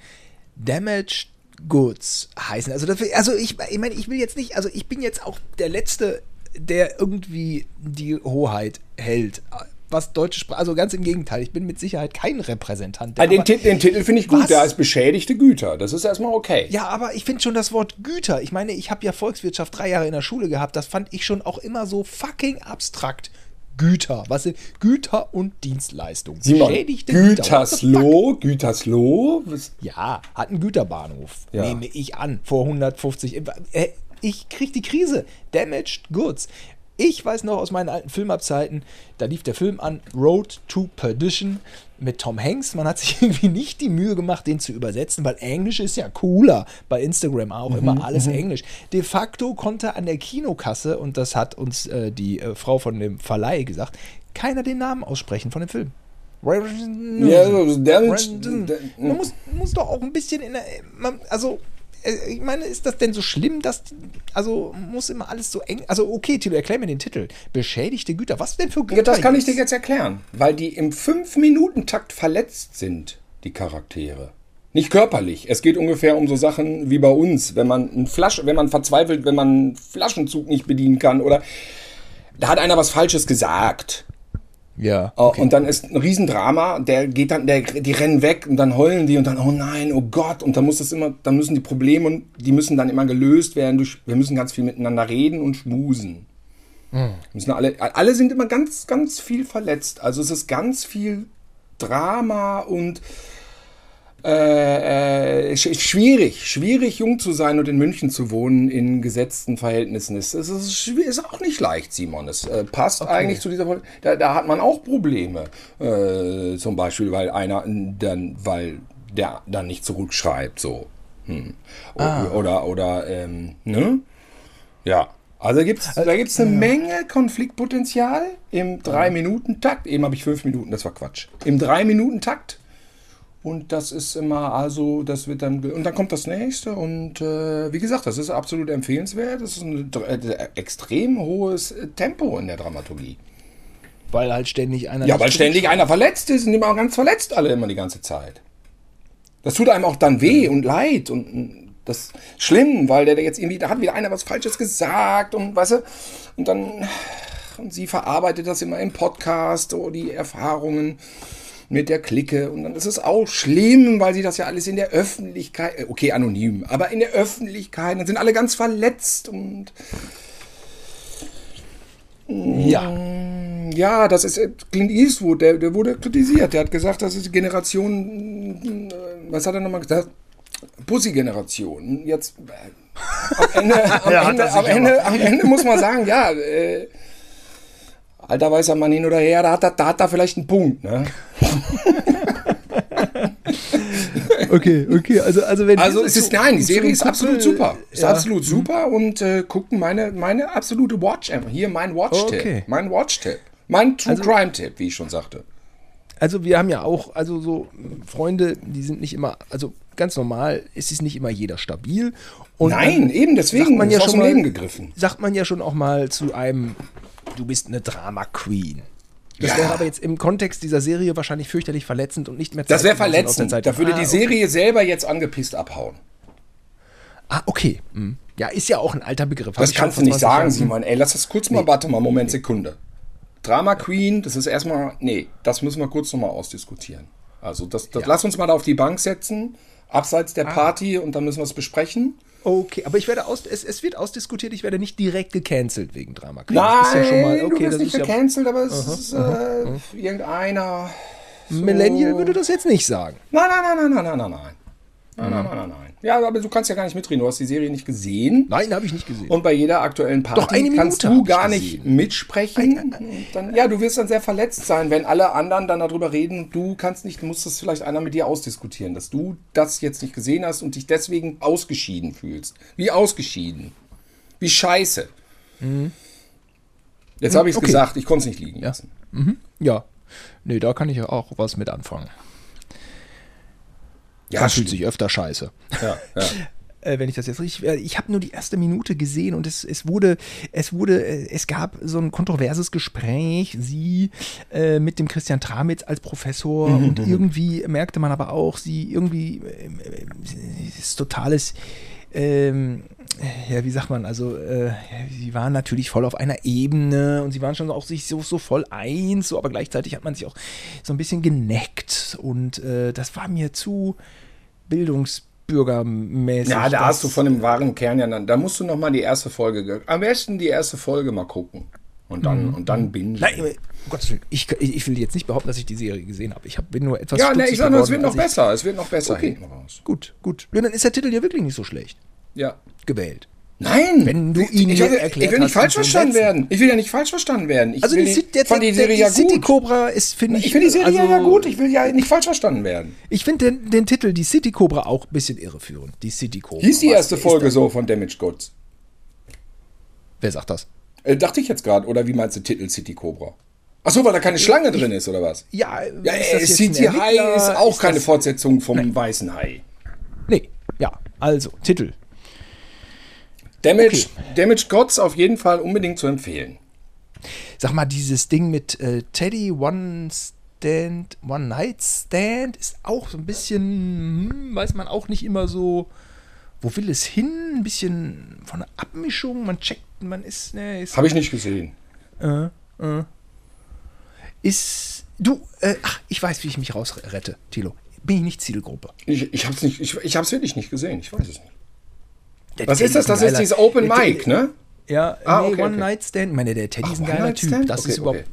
Damaged Goods heißen? Also, das, also ich, ich meine, ich will jetzt nicht, also ich bin jetzt auch der Letzte, der irgendwie die Hoheit hält. Was deutsche Sprache, also ganz im Gegenteil, ich bin mit Sicherheit kein Repräsentant. der- Ah, den, Titel, den Titel finde ich gut. Was? Der heißt beschädigte Güter. Das ist erstmal okay. Ja, aber ich finde schon das Wort Güter. Ich meine, ich habe ja Volkswirtschaft drei Jahre in der Schule gehabt. Das fand ich schon auch immer so fucking abstrakt. Güter. Was sind Güter und Dienstleistungen? Simon, Güter. Fuck? Gütersloh, Gütersloh. Was- Ja, hat einen Güterbahnhof. Ja. Nehme ich an. Vor 150. Äh, Ich krieg die Krise. Damaged Goods. Ich weiß noch aus meinen alten Filmabzeiten, da lief der Film an Road to Perdition mit Tom Hanks. Man hat sich irgendwie nicht die Mühe gemacht, den zu übersetzen, weil Englisch ist ja cooler. Bei Instagram auch immer alles Englisch. De facto konnte an der Kinokasse, und das hat uns äh, die äh, Frau von dem Verleih gesagt, keiner den Namen aussprechen von dem Film. Ja, so damaged- Man muss, muss doch auch ein bisschen in der. Man, also, ich meine, ist das denn so schlimm, dass. Also, muss immer alles so eng. Also, okay, Tilo, erklär mir den Titel. Beschädigte Güter. Was denn für Güter? Ja, das kann ich dir jetzt? jetzt erklären. Weil die im 5-Minuten-Takt verletzt sind, die Charaktere. Nicht körperlich. Es geht ungefähr um so Sachen wie bei uns, wenn man ein Flasch, wenn man verzweifelt, wenn man einen Flaschenzug nicht bedienen kann oder da hat einer was Falsches gesagt. Ja. Oh, Und dann ist ein Riesendrama, der geht dann, der, die rennen weg und dann heulen die und dann, oh nein, oh Gott, und dann muss das immer, dann müssen die Probleme und die müssen dann immer gelöst werden durch, wir müssen ganz viel miteinander reden und schmusen. Müssen alle, alle sind immer ganz, ganz viel verletzt. Also es ist ganz viel Drama und äh, äh, sch schwierig, schwierig jung zu sein und in München zu wohnen in gesetzten Verhältnissen. Es ist, es ist, schwi- ist auch nicht leicht, Simon. Es äh, passt eigentlich zu dieser Folge. Da, da hat man auch Probleme. Äh, zum Beispiel, weil einer dann, weil der dann nicht zurückschreibt, so. Hm. O- Oder, oder, ähm, ne? Ja. Also gibt's, da gibt es eine Menge Konfliktpotenzial im 3-Minuten-Takt. Eben habe ich 5 Minuten, das war Quatsch. Im 3-Minuten-Takt. Und das ist immer, also, das wird dann, und dann kommt das nächste. Und äh, wie gesagt, das ist absolut empfehlenswert. Das ist ein äh, extrem hohes Tempo in der Dramaturgie. Weil halt ständig einer. Ja, weil ständig einer verletzt ist und immer auch ganz verletzt alle immer die ganze Zeit. Das tut einem auch dann weh und leid und das ist schlimm, weil der der jetzt irgendwie, da hat wieder einer was Falsches gesagt und weißt du, und dann, und sie verarbeitet das immer im Podcast, so die Erfahrungen mit der Clique und dann ist es auch schlimm, weil sie das ja alles in der Öffentlichkeit, äh, okay, anonym, aber in der Öffentlichkeit, dann sind alle ganz verletzt und Ja. Ja, das ist äh, Clint Eastwood, der, der wurde kritisiert. Der hat gesagt, das ist die Generation, äh, was hat er nochmal gesagt? Pussy-Generation. Jetzt am Ende, am, Ja, Ende, am, Ende, am Ende muss man sagen, ja, äh, alter weißer Mann hin oder her, da hat er da, hat er vielleicht einen Punkt. Ne? Okay, okay. Also, also wenn. Also es so ist, nein, die Serie einem ist absolut super. Ist Ja. absolut super und äh, gucken meine, meine absolute Watch, einfach hier mein Watch-Tipp. Okay. Mein Watch-Tipp. Mein True Also- Crime-Tipp, wie ich schon sagte. Also wir haben ja auch, also so Freunde, die sind nicht immer, also ganz normal, es ist nicht immer jeder stabil. Und Nein, eben deswegen, sagt man ja schon mal, Leben gegriffen. Sagt man ja schon auch mal zu einem, du bist eine Drama Queen. Das Ja. wäre aber jetzt im Kontext dieser Serie wahrscheinlich fürchterlich verletzend und nicht mehr Das wäre verletzend. Da würde Ah, die Serie selber jetzt angepisst abhauen. Ah, okay. Hm. Ja, ist ja auch ein alter Begriff. Das kannst du nicht 20 sagen, Simon. Ey, lass das kurz mal, warte mal, Moment, Sekunde. Drama Queen, das ist erstmal, nee, das müssen wir kurz nochmal ausdiskutieren. Also, das, das Ja. lass uns mal da auf die Bank setzen, abseits der Party und dann müssen wir es besprechen. Okay, aber ich werde aus, es, es wird ausdiskutiert, ich werde nicht direkt gecancelt wegen Drama Queen. Nein, das ist ja schon mal, du okay, wirst das nicht ist ja, gecancelt, aber es ist äh, irgendeiner. Millennial würde das jetzt nicht sagen. Nein, nein, nein, nein, nein, nein, nein, nein. Nein, nein, nein. Ja, aber du kannst ja gar nicht mitreden. Du hast die Serie nicht gesehen. Nein, habe ich nicht gesehen. Und bei jeder aktuellen Party kannst du gar nicht mitsprechen. Dann, ja, du wirst dann sehr verletzt sein, wenn alle anderen dann darüber reden. Du kannst nicht, muss das vielleicht einer mit dir ausdiskutieren, dass du das jetzt nicht gesehen hast und dich deswegen ausgeschieden fühlst. Wie ausgeschieden. Wie scheiße. Jetzt habe ich es Okay. gesagt, ich konnte es nicht liegen Ja. lassen. ja. Nee, da kann ich ja auch was mit anfangen. Ja, das fühlt sich öfter scheiße. Ja, ja. äh, wenn ich das jetzt richtig. äh, Ich habe nur die erste Minute gesehen und es, es wurde, es wurde, äh, es gab so ein kontroverses Gespräch, sie mit dem Christian Tramitz als Professor Mhm, und irgendwie merkte man aber auch, sie irgendwie ist totales. Ähm, ja, wie sagt man, also äh, sie waren natürlich voll auf einer Ebene und sie waren schon auch sich so, so voll eins, so, aber gleichzeitig hat man sich auch so ein bisschen geneckt und äh, das war mir zu bildungsbürgermäßig. Ja, da hast du von dem wahren Kern ja, da musst du noch mal die erste Folge, ge- am besten die erste Folge mal gucken. Und dann, und dann. Mhm. Nein, um Gottes Willen, ich, ich will jetzt nicht behaupten, dass ich die Serie gesehen habe. Ich hab, bin nur etwas ja, ne, ich sag nur, es wird noch besser. Es wird noch besser Okay. hinten raus. Gut, gut. Ja, dann ist der Titel ja wirklich nicht so schlecht Ja. gewählt. Nein! Wenn du ihn ich, erklärt ich will nicht falsch verstanden werden. Ich will ja nicht falsch verstanden werden. Ich Also die, die, City- der, fand die Serie ja City gut. Cobra ist, finde ich. Ich finde die Serie also, ja gut. Ich will ja nicht falsch verstanden werden. Ich finde den, den Titel, die City Cobra, auch ein bisschen irreführend. Die City Cobra. Hieß die erste ist Folge so von Damaged Goods? Wer sagt das? Äh, dachte ich jetzt gerade. Oder wie meinst du Titel City Cobra? Achso, weil da keine Schlange drin ist, oder was? Ja, Ja, ist äh, City High ist auch keine das- Fortsetzung vom Weißen Hai. Nee, ja, also, Titel. Damaged, Damaged Gods auf jeden Fall unbedingt zu empfehlen. Sag mal, dieses Ding mit äh, Teddy One Stand, One Night Stand ist auch so ein bisschen, hm, weiß man auch nicht immer so, wo will es hin? Ein bisschen von der Abmischung, man checkt, man ist, ne, ist, Habe ich nicht gesehen. ist du, äh, ach, ich weiß, wie ich mich rausrette, Tilo. Bin ich nicht Zielgruppe. Ich, ich habe es nicht, ich, ich hab's wirklich nicht gesehen. Ich weiß es nicht. Der Was Teddy ist das? Das ist dieses Open der Teddy- Mic, ne? Ja, Ah, nee, okay, One okay. Night Stand. Ich meine, der Teddy Ach, ist ein geiler Typ. Stand? Das Okay, ist überhaupt.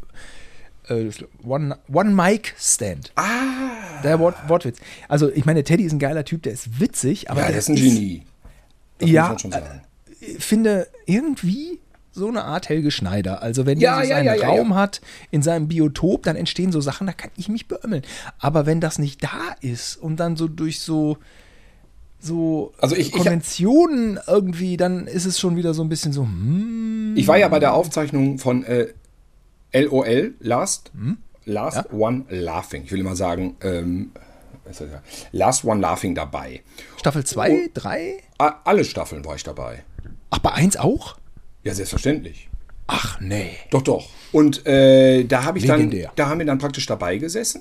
okay. Äh, One, One Mic Stand. Ah. Der Wort, Wortwitz. Also, ich meine, Teddy ist ein geiler Typ, der ist witzig, aber Ja, der der ist ein Genie. Das ja, sagen. Ich finde irgendwie so eine Art Helge Schneider. Also wenn Ja, er so ja, seinen ja, ja, Raum ja. hat in seinem Biotop, dann entstehen so Sachen, da kann ich mich beömmeln. Aber wenn das nicht da ist und dann so durch so so Also ich- ich- Konventionen irgendwie, dann ist es schon wieder so ein bisschen so, hm, Ich war ja bei der Aufzeichnung von äh, LOL, Last, Hm? Last One Laughing. Ich will immer sagen, ähm? Last One Laughing dabei. Staffel 2, 3? A- Alle Staffeln war ich dabei. Ach, bei 1 auch? Ja, selbstverständlich. Ach nee. Doch, doch. Und äh, da habe ich dann, Legendär. da haben wir dann praktisch dabei gesessen.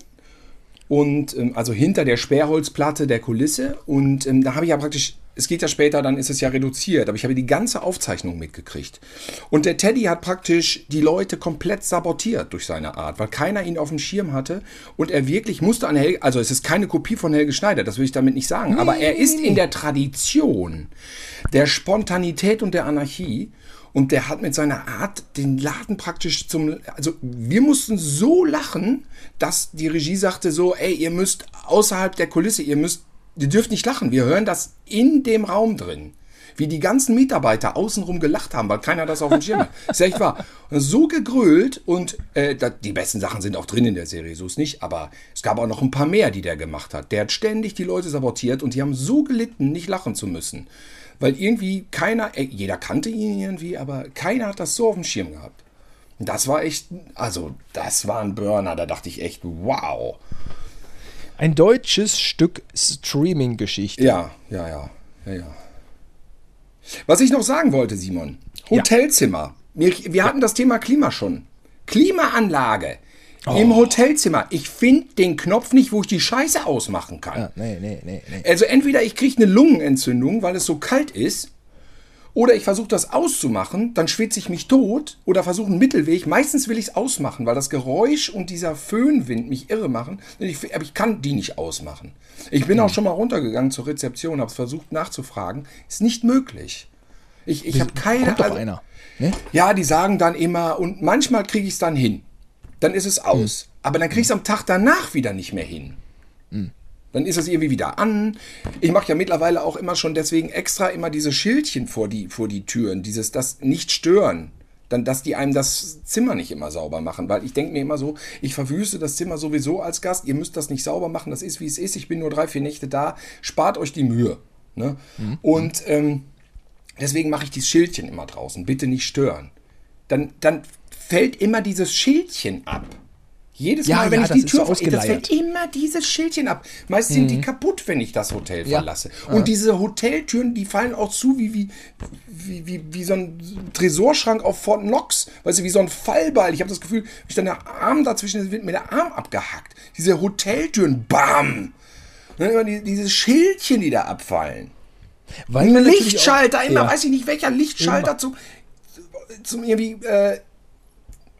Und ähm, also hinter der Sperrholzplatte der Kulisse. Und ähm, da habe ich ja praktisch, es geht ja später, dann ist es ja reduziert, aber ich habe die ganze Aufzeichnung mitgekriegt. Und der Teddy hat praktisch die Leute komplett sabotiert durch seine Art, weil keiner ihn auf dem Schirm hatte. Und er wirklich musste an Helge, also es ist keine Kopie von Helge Schneider, das will ich damit nicht sagen, aber er ist in der Tradition der Spontanität und der Anarchie. Und der hat mit seiner Art den Laden praktisch zum. Also, wir mussten so lachen, dass die Regie sagte so: Ey, ihr müsst außerhalb der Kulisse, ihr müsst, ihr dürft nicht lachen. Wir hören das in dem Raum drin. Wie die ganzen Mitarbeiter außenrum gelacht haben, weil keiner das auf dem Schirm hat. Ist echt wahr. Und so gegrölt und äh, die besten Sachen sind auch drin in der Serie, so ist nicht. Aber es gab auch noch ein paar mehr, die der gemacht hat. Der hat ständig die Leute sabotiert und die haben so gelitten, nicht lachen zu müssen. Weil irgendwie keiner, jeder kannte ihn irgendwie, aber keiner hat das so auf dem Schirm gehabt. Und Das war echt, also das war ein Burner, da dachte ich echt, wow. Ein deutsches Stück Streaming-Geschichte. Ja, ja, ja, ja, ja. Was ich noch sagen wollte, Simon, Hotelzimmer. Wir, wir hatten das Thema Klima schon. Klimaanlage im Hotelzimmer. Ich finde den Knopf nicht, wo ich die Scheiße ausmachen kann. Ja, nee, nee, nee, nee. Also entweder ich kriege eine Lungenentzündung, weil es so kalt ist, oder ich versuche das auszumachen, dann schwitze ich mich tot oder versuche einen Mittelweg. Meistens will ich es ausmachen, weil das Geräusch und dieser Föhnwind mich irre machen. Ich, aber ich kann die nicht ausmachen. Ich bin auch schon mal runtergegangen zur Rezeption, habe es versucht nachzufragen. Ist nicht möglich. Ich, ich habe keine Kommt doch einer. Ne? ja, die sagen dann immer, und manchmal kriege ich es dann hin. Dann ist es aus. Aber dann kriege ich es am Tag danach wieder nicht mehr hin. Dann ist es irgendwie wieder an. Ich mache ja mittlerweile auch immer schon deswegen extra immer diese Schildchen vor die, vor die Türen, dieses das nicht stören. Dann, dass die einem das Zimmer nicht immer sauber machen, weil ich denke mir immer so, ich verwüste das Zimmer sowieso als Gast, ihr müsst das nicht sauber machen, das ist wie es ist, ich bin nur drei, vier Nächte da, spart euch die Mühe. Ne? Mhm. Und ähm, deswegen mache ich dieses Schildchen immer draußen, bitte nicht stören. Dann, dann fällt immer dieses Schildchen ab. Jedes Ja, Mal, wenn ja, ich die Tür so aufmache, das fällt immer dieses Schildchen ab. Meist sind die kaputt, wenn ich das Hotel Ja. verlasse. Und diese Hoteltüren, die fallen auch zu wie, wie, wie, wie, wie so ein Tresorschrank auf Fort Knox. Weißt du, wie so ein Fallbeil. Ich habe das Gefühl, wenn ich dann der Arm dazwischen wird mir der Arm abgehackt. Diese Hoteltüren, bam! Ne, immer die, diese Schildchen, die da abfallen. Weil Lichtschalter, auch- immer, weiß ich nicht, welcher Lichtschalter zum, zum irgendwie äh,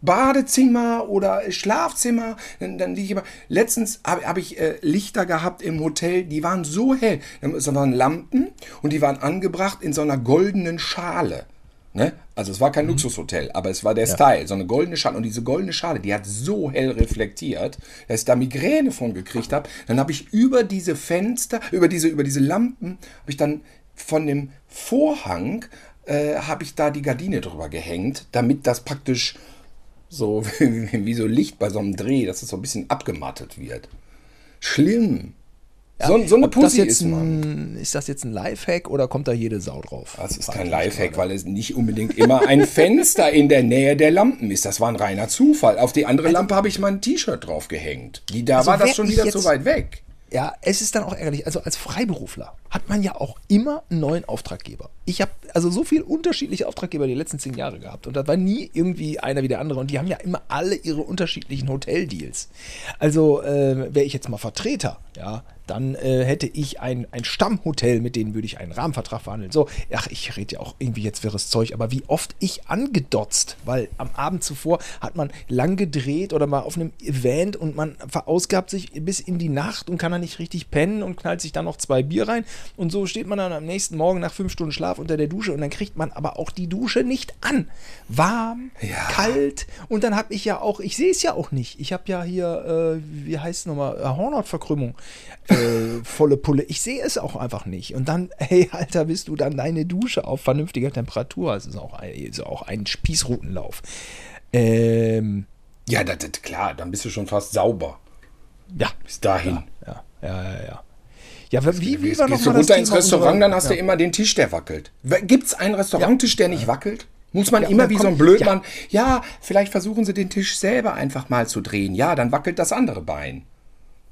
Badezimmer oder Schlafzimmer. Dann, dann liege ich immer. Letztens habe hab ich äh, Lichter gehabt im Hotel, die waren so hell. Es waren Lampen und die waren angebracht in so einer goldenen Schale. Ne? Also es war Mhm. kein Luxushotel, aber es war der Style, so eine goldene Schale. Und diese goldene Schale, die hat so hell reflektiert, dass ich da Migräne von gekriegt habe. Dann habe ich über diese Fenster, über diese, über diese Lampen, habe ich dann von dem Vorhang, äh, habe ich da die Gardine drüber gehängt, damit das praktisch so wie so Licht bei so einem Dreh, dass es so ein bisschen abgemattet wird. Schlimm. so, so eine Pussy jetzt ist man. ein, ist das jetzt ein Lifehack oder kommt da jede Sau drauf? Das ist kein Lifehack, gerade. weil es nicht unbedingt immer ein Fenster in der Nähe der Lampen ist. Das war ein reiner Zufall. Auf die andere Lampe habe ich mein T-Shirt drauf gehängt. Die, da Also war das schon wieder jetzt- zu weit weg. Ja, es ist dann auch ärgerlich. Also als Freiberufler hat man ja auch immer einen neuen Auftraggeber. Ich habe also so viele unterschiedliche Auftraggeber die letzten zehn Jahre gehabt und da war nie irgendwie einer wie der andere und die haben ja immer alle ihre unterschiedlichen Hoteldeals. Also äh, wäre ich jetzt mal Vertreter, ja, dann äh, hätte ich ein, ein Stammhotel, mit denen würde ich einen Rahmenvertrag verhandeln. So, ach, ich rede ja auch irgendwie jetzt wirres Zeug, aber wie oft ich angedotzt, weil am Abend zuvor hat man lang gedreht oder mal auf einem Event und man verausgabt sich bis in die Nacht und kann dann nicht richtig pennen und knallt sich dann noch zwei Bier rein. Und so steht man dann am nächsten Morgen nach fünf Stunden Schlaf unter der Dusche und dann kriegt man aber auch die Dusche nicht an. Warm, Ja. kalt und dann habe ich ja auch, ich sehe es ja auch nicht. Ich habe ja hier, äh, wie heißt es nochmal, äh, Hornhautverkrümmung, äh, volle Pulle. Ich sehe es auch einfach nicht. Und dann, hey, Alter, bist du dann deine Dusche auf vernünftiger Temperatur. Das ist auch ein, ist auch ein Spießrutenlauf. Ähm, Ja, das, das, klar, dann bist du schon fast sauber. ja. Bis dahin. Ja, ja, ja, ja. Ja, wie, wie, wie Gehst, war gehst du runter ins Thema Restaurant, dann hast ja. du immer den Tisch, der wackelt. Gibt es einen Restauranttisch, der nicht wackelt? Muss man Ja, immer wie so ein kommt- Blödmann, ja. vielleicht versuchen sie den Tisch selber einfach mal zu drehen. Ja, dann wackelt das andere Bein.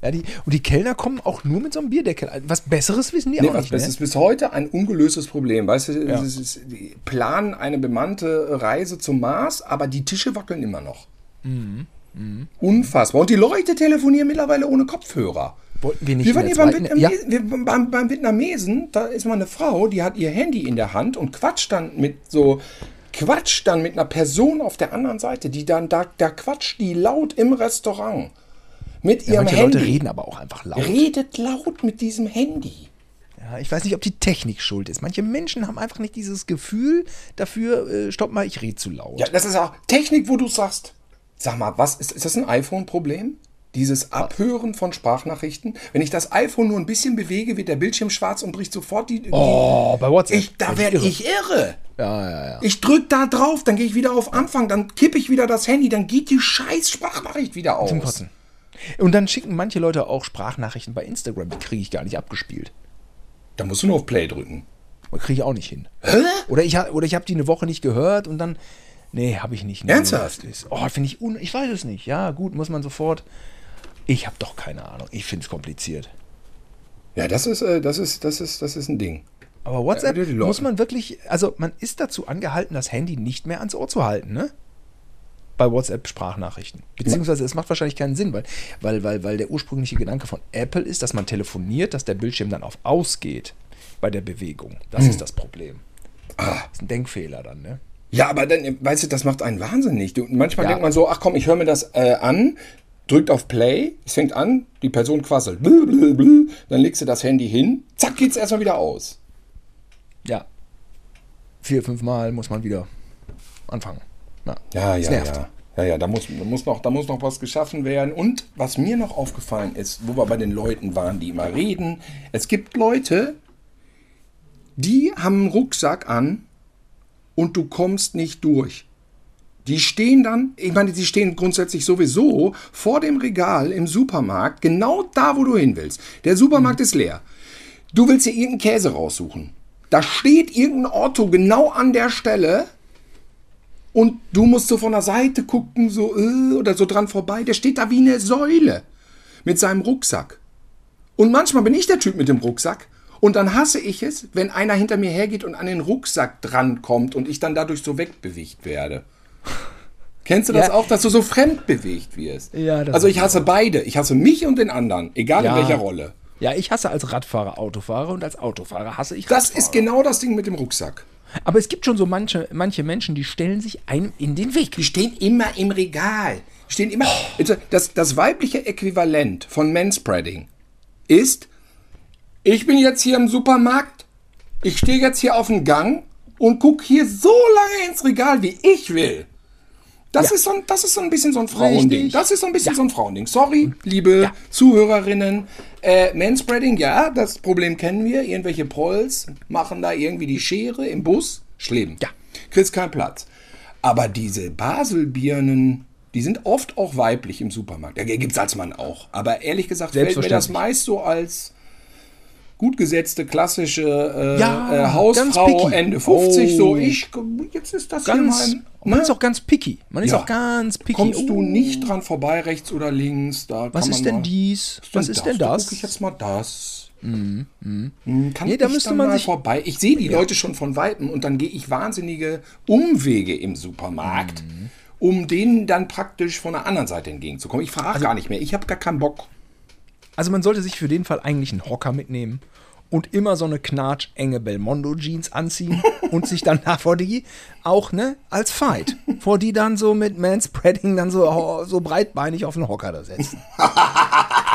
Ja, die, und die Kellner kommen auch nur mit so einem Bierdeckel. Was Besseres wissen die Nee, auch nicht. das Ne? ist bis heute ein ungelöstes Problem. Weißt du, Ja. ist, die planen eine bemannte Reise zum Mars, aber die Tische wackeln immer noch. Mhm. Unfassbar. Und die Leute telefonieren mittlerweile ohne Kopfhörer. Wollten wir nicht Wir waren hier beim, zweiten- ja. Vietnamesen, wir, beim, beim Vietnamesen, da ist mal eine Frau, die hat ihr Handy in der Hand und quatscht dann mit so, quatscht dann mit einer Person auf der anderen Seite, die dann, da, da quatscht die laut im Restaurant. Mit Ja, ihrem manche Handy. Leute reden aber auch einfach laut. Redet laut mit diesem Handy. Ja, ich weiß nicht, ob die Technik schuld ist. Manche Menschen haben einfach nicht dieses Gefühl dafür, äh, stopp mal, ich rede zu laut. Ja, das ist auch Technik, wo du sagst, sag mal, was ist, ist das ein iPhone-Problem? Dieses Abhören von Sprachnachrichten? Wenn ich das iPhone nur ein bisschen bewege, wird der Bildschirm schwarz und bricht sofort die. Oh, bei WhatsApp. ich, da Werd werde ich irre. Ja, ja, ja. Ich drück da drauf, dann gehe ich wieder auf Anfang, dann kippe ich wieder das Handy, dann geht die scheiß Sprachnachricht wieder aus. Zum Kotzen. Und dann schicken manche Leute auch Sprachnachrichten bei Instagram, die kriege ich gar nicht abgespielt. Da musst du nur auf Play drücken. Kriege ich auch nicht hin. Oder ich, oder ich habe die eine Woche nicht gehört und dann. Nee, habe ich nicht. Ernsthaft? Oh, finde ich un. Ich weiß es nicht. Ja, gut, muss man sofort. Ich habe doch keine Ahnung. Ich finde es kompliziert. Ja, das ist, äh, das ist, das ist, das ist ein Ding. Aber WhatsApp Ja, muss man wirklich, also man ist dazu angehalten, das Handy nicht mehr ans Ohr zu halten, ne? Bei WhatsApp-Sprachnachrichten. Beziehungsweise es macht wahrscheinlich keinen Sinn, weil, weil, weil, weil der ursprüngliche Gedanke von Apple ist, dass man telefoniert, dass der Bildschirm dann auf ausgeht bei der Bewegung. Das ist das Problem. Hm. Ah. Das ist ein Denkfehler dann, ne? Ja, aber dann, weißt du, das macht einen wahnsinnig. Du, manchmal Ja. denkt man so, ach komm, ich höre mir das äh, an, drückt auf Play, es fängt an, die Person quasselt, blö, blö, blö, dann legst du das Handy hin, zack, geht's erstmal wieder aus. Ja. Vier, fünf Mal muss man wieder anfangen. Ja, Ja, ja, nervt. ja. Ja, ja, da muss, da, muss noch, da muss noch was geschaffen werden. Und was mir noch aufgefallen ist, wo wir bei den Leuten waren, die immer reden, es gibt Leute, die haben einen Rucksack an und du kommst nicht durch. Die stehen dann, ich meine, die stehen grundsätzlich sowieso vor dem Regal im Supermarkt, genau da, wo du hin willst. Der Supermarkt ist leer. Du willst dir irgendeinen Käse raussuchen. Da steht irgendein Otto genau an der Stelle und du musst so von der Seite gucken, so äh, oder so dran vorbei. Der steht da wie eine Säule mit seinem Rucksack. Und manchmal bin ich der Typ mit dem Rucksack. Und dann hasse ich es, wenn einer hinter mir hergeht und an den Rucksack drankommt und ich dann dadurch so wegbewegt werde. Kennst du das Ja. auch, dass du so fremd bewegt wirst? Ja, das also ich hasse beide. Ich hasse mich und den anderen, egal Ja. in welcher Rolle. Ja, ich hasse als Radfahrer Autofahrer und als Autofahrer hasse ich Das Radfahrer. ist genau das Ding mit dem Rucksack. Aber es gibt schon so manche, manche Menschen, die stellen sich einem in den Weg. Die stehen immer im Regal. Die stehen immer. Das, das weibliche Äquivalent von Manspreading ist, ich bin jetzt hier im Supermarkt, ich stehe jetzt hier auf dem Gang und gucke hier so lange ins Regal, wie ich will. Das, Ja. ist so ein, das ist so ein bisschen so ein Frauending. Richtig. Das ist so ein bisschen Ja. so ein Frauending. Sorry, liebe Ja. Zuhörerinnen. Äh, Manspreading, ja, das Problem kennen wir. Irgendwelche Prolls machen da irgendwie die Schere im Bus. Schlimm. Ja. Kriegst keinen Platz. Aber diese Baselbirnen, die sind oft auch weiblich im Supermarkt. Ja, gibt's als Mann auch. Aber ehrlich gesagt fällt mir das meist so als gut gesetzte, klassische äh, Ja, äh, Hausfrau. Ende 50. So, Oh. ich, jetzt ist das Ganz, hier mein... man ne? ist auch ganz picky. Man ist Ja. auch ganz picky. Kommst du Oh, nicht dran vorbei, rechts oder links? Da Was ist man denn mal, dies? Was ist denn Da das? gucke ich jetzt mal das. Hm, Kann Nee, da müsste man sich- vorbei. Ich sehe die Leute schon von Weitem und dann gehe ich wahnsinnige Umwege im Supermarkt, Mhm. um denen dann praktisch von der anderen Seite entgegenzukommen. Ich frage Also gar nicht mehr. Ich habe gar keinen Bock. Also man sollte sich für den Fall eigentlich einen Hocker mitnehmen und immer so eine knatschenge Belmondo-Jeans anziehen und sich dann da vor die auch, ne, als Fight, vor die dann so mit Manspreading dann so, oh, so breitbeinig auf den Hocker da setzen.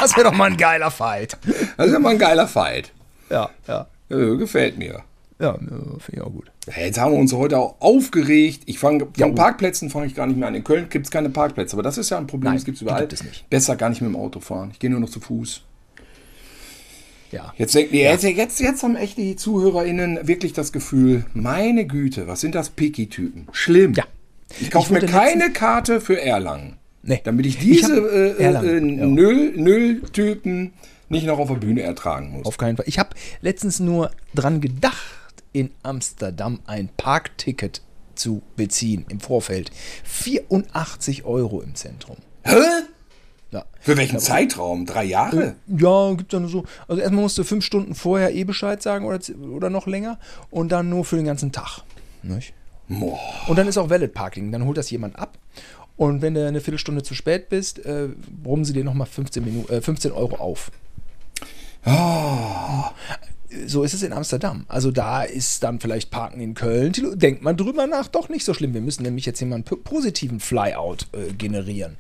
Das wäre doch mal ein geiler Fight. Das ja mal ein geiler Fight. Ja, ja. Äh, gefällt mir. Ja, äh, finde ich auch gut. Ja, Jetzt haben wir uns heute auch aufgeregt. Ich fange von Parkplätzen fange ich gar nicht mehr an. In Köln gibt es keine Parkplätze, aber das ist ja ein Problem. Nein, das gibt es die überall. gibt es nicht. Besser gar nicht mit dem Auto fahren. Ich gehe nur noch zu Fuß. Ja. Jetzt, denken die, jetzt, jetzt, jetzt haben echt die ZuhörerInnen wirklich das Gefühl, meine Güte, was sind das Picky-Typen? Schlimm. Ja. Ich kaufe Ich mir keine Karte für Erlangen. Nee. Damit ich Ich diese hab äh, äh, Erlangen, ja. Null- Null-Typen nicht noch auf der Bühne ertragen muss. Auf keinen Fall. Ich habe letztens nur dran gedacht, in Amsterdam ein Parkticket zu beziehen im Vorfeld. 84 Euro im Zentrum. Hä? Ja. Für welchen Zeitraum? Drei Jahre? Ja, gibt dann so. Also erstmal musst du fünf Stunden vorher eh Bescheid sagen oder, oder noch länger und dann nur für den ganzen Tag. Nicht? Boah. Und dann ist auch Valid Parking. Dann holt das jemand ab. Und wenn du eine Viertelstunde zu spät bist, äh, brummen sie dir nochmal 15, Minu äh, 15 Euro auf. So ist es in Amsterdam. Also da ist dann vielleicht Parken in Köln. Denkt man drüber nach, doch nicht so schlimm. Wir müssen nämlich jetzt hier mal einen positiven Flyout äh, generieren.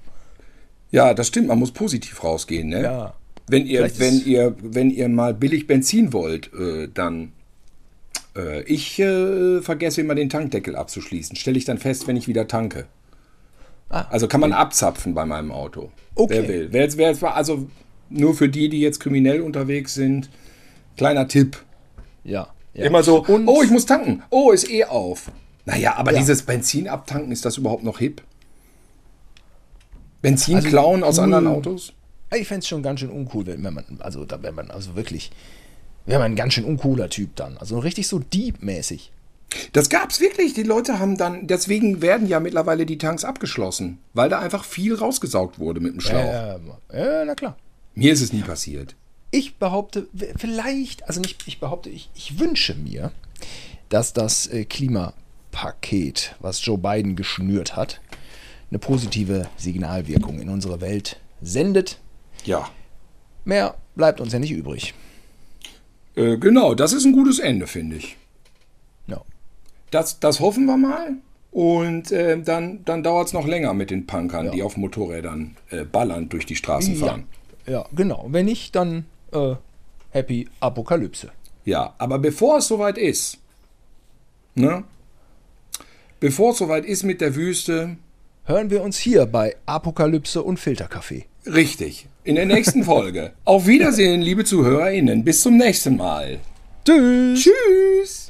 Ja, das stimmt, man muss positiv rausgehen, ne? Ja. Wenn ihr, Vielleicht wenn ihr, wenn ihr mal billig Benzin wollt, äh, dann äh, ich äh, vergesse immer den Tankdeckel abzuschließen. Stelle ich dann fest, wenn ich wieder tanke. Ah, also kann man abzapfen bei meinem Auto. Okay. Wer will. Wer jetzt, wer jetzt, also nur für die, die jetzt kriminell unterwegs sind, kleiner Tipp. Ja. ja. Immer so, Und- oh, ich muss tanken. Oh, ist eh auf. Naja, aber Ja. dieses Benzin abtanken, ist das überhaupt noch hip? Benzin Also, klauen aus cool. anderen Autos? Ich fände es schon ganz schön uncool, wenn, man, also da wäre man also wirklich, wäre man ein ganz schön uncooler Typ dann. Also richtig so Dieb-mäßig. Das gab's wirklich. Die Leute haben dann, deswegen werden ja mittlerweile die Tanks abgeschlossen, weil da einfach viel rausgesaugt wurde mit dem Schlauch. Ja, ja, na klar. Mir ist es nie passiert. Ich behaupte, vielleicht, also nicht, ich behaupte, ich, ich wünsche mir, dass das äh, Klimapaket, was Joe Biden geschnürt hat, eine positive Signalwirkung in unsere Welt sendet. Ja. Mehr bleibt uns ja nicht übrig. Äh, genau, das ist ein gutes Ende, finde ich. Ja. Das, das hoffen wir mal. Und äh, dann, dann dauert es noch länger mit den Punkern, die auf Motorrädern äh, ballernd durch die Straßen Ja, fahren. ja, genau. Wenn nicht, dann äh, Happy Apokalypse. Ja, aber bevor es soweit ist, ne? Bevor es soweit ist mit der Wüste, hören wir uns hier bei Apokalypse und Filterkaffee. Richtig. In der nächsten Folge. Auf Wiedersehen, liebe ZuhörerInnen. Bis zum nächsten Mal. Tschüss. Tschüss.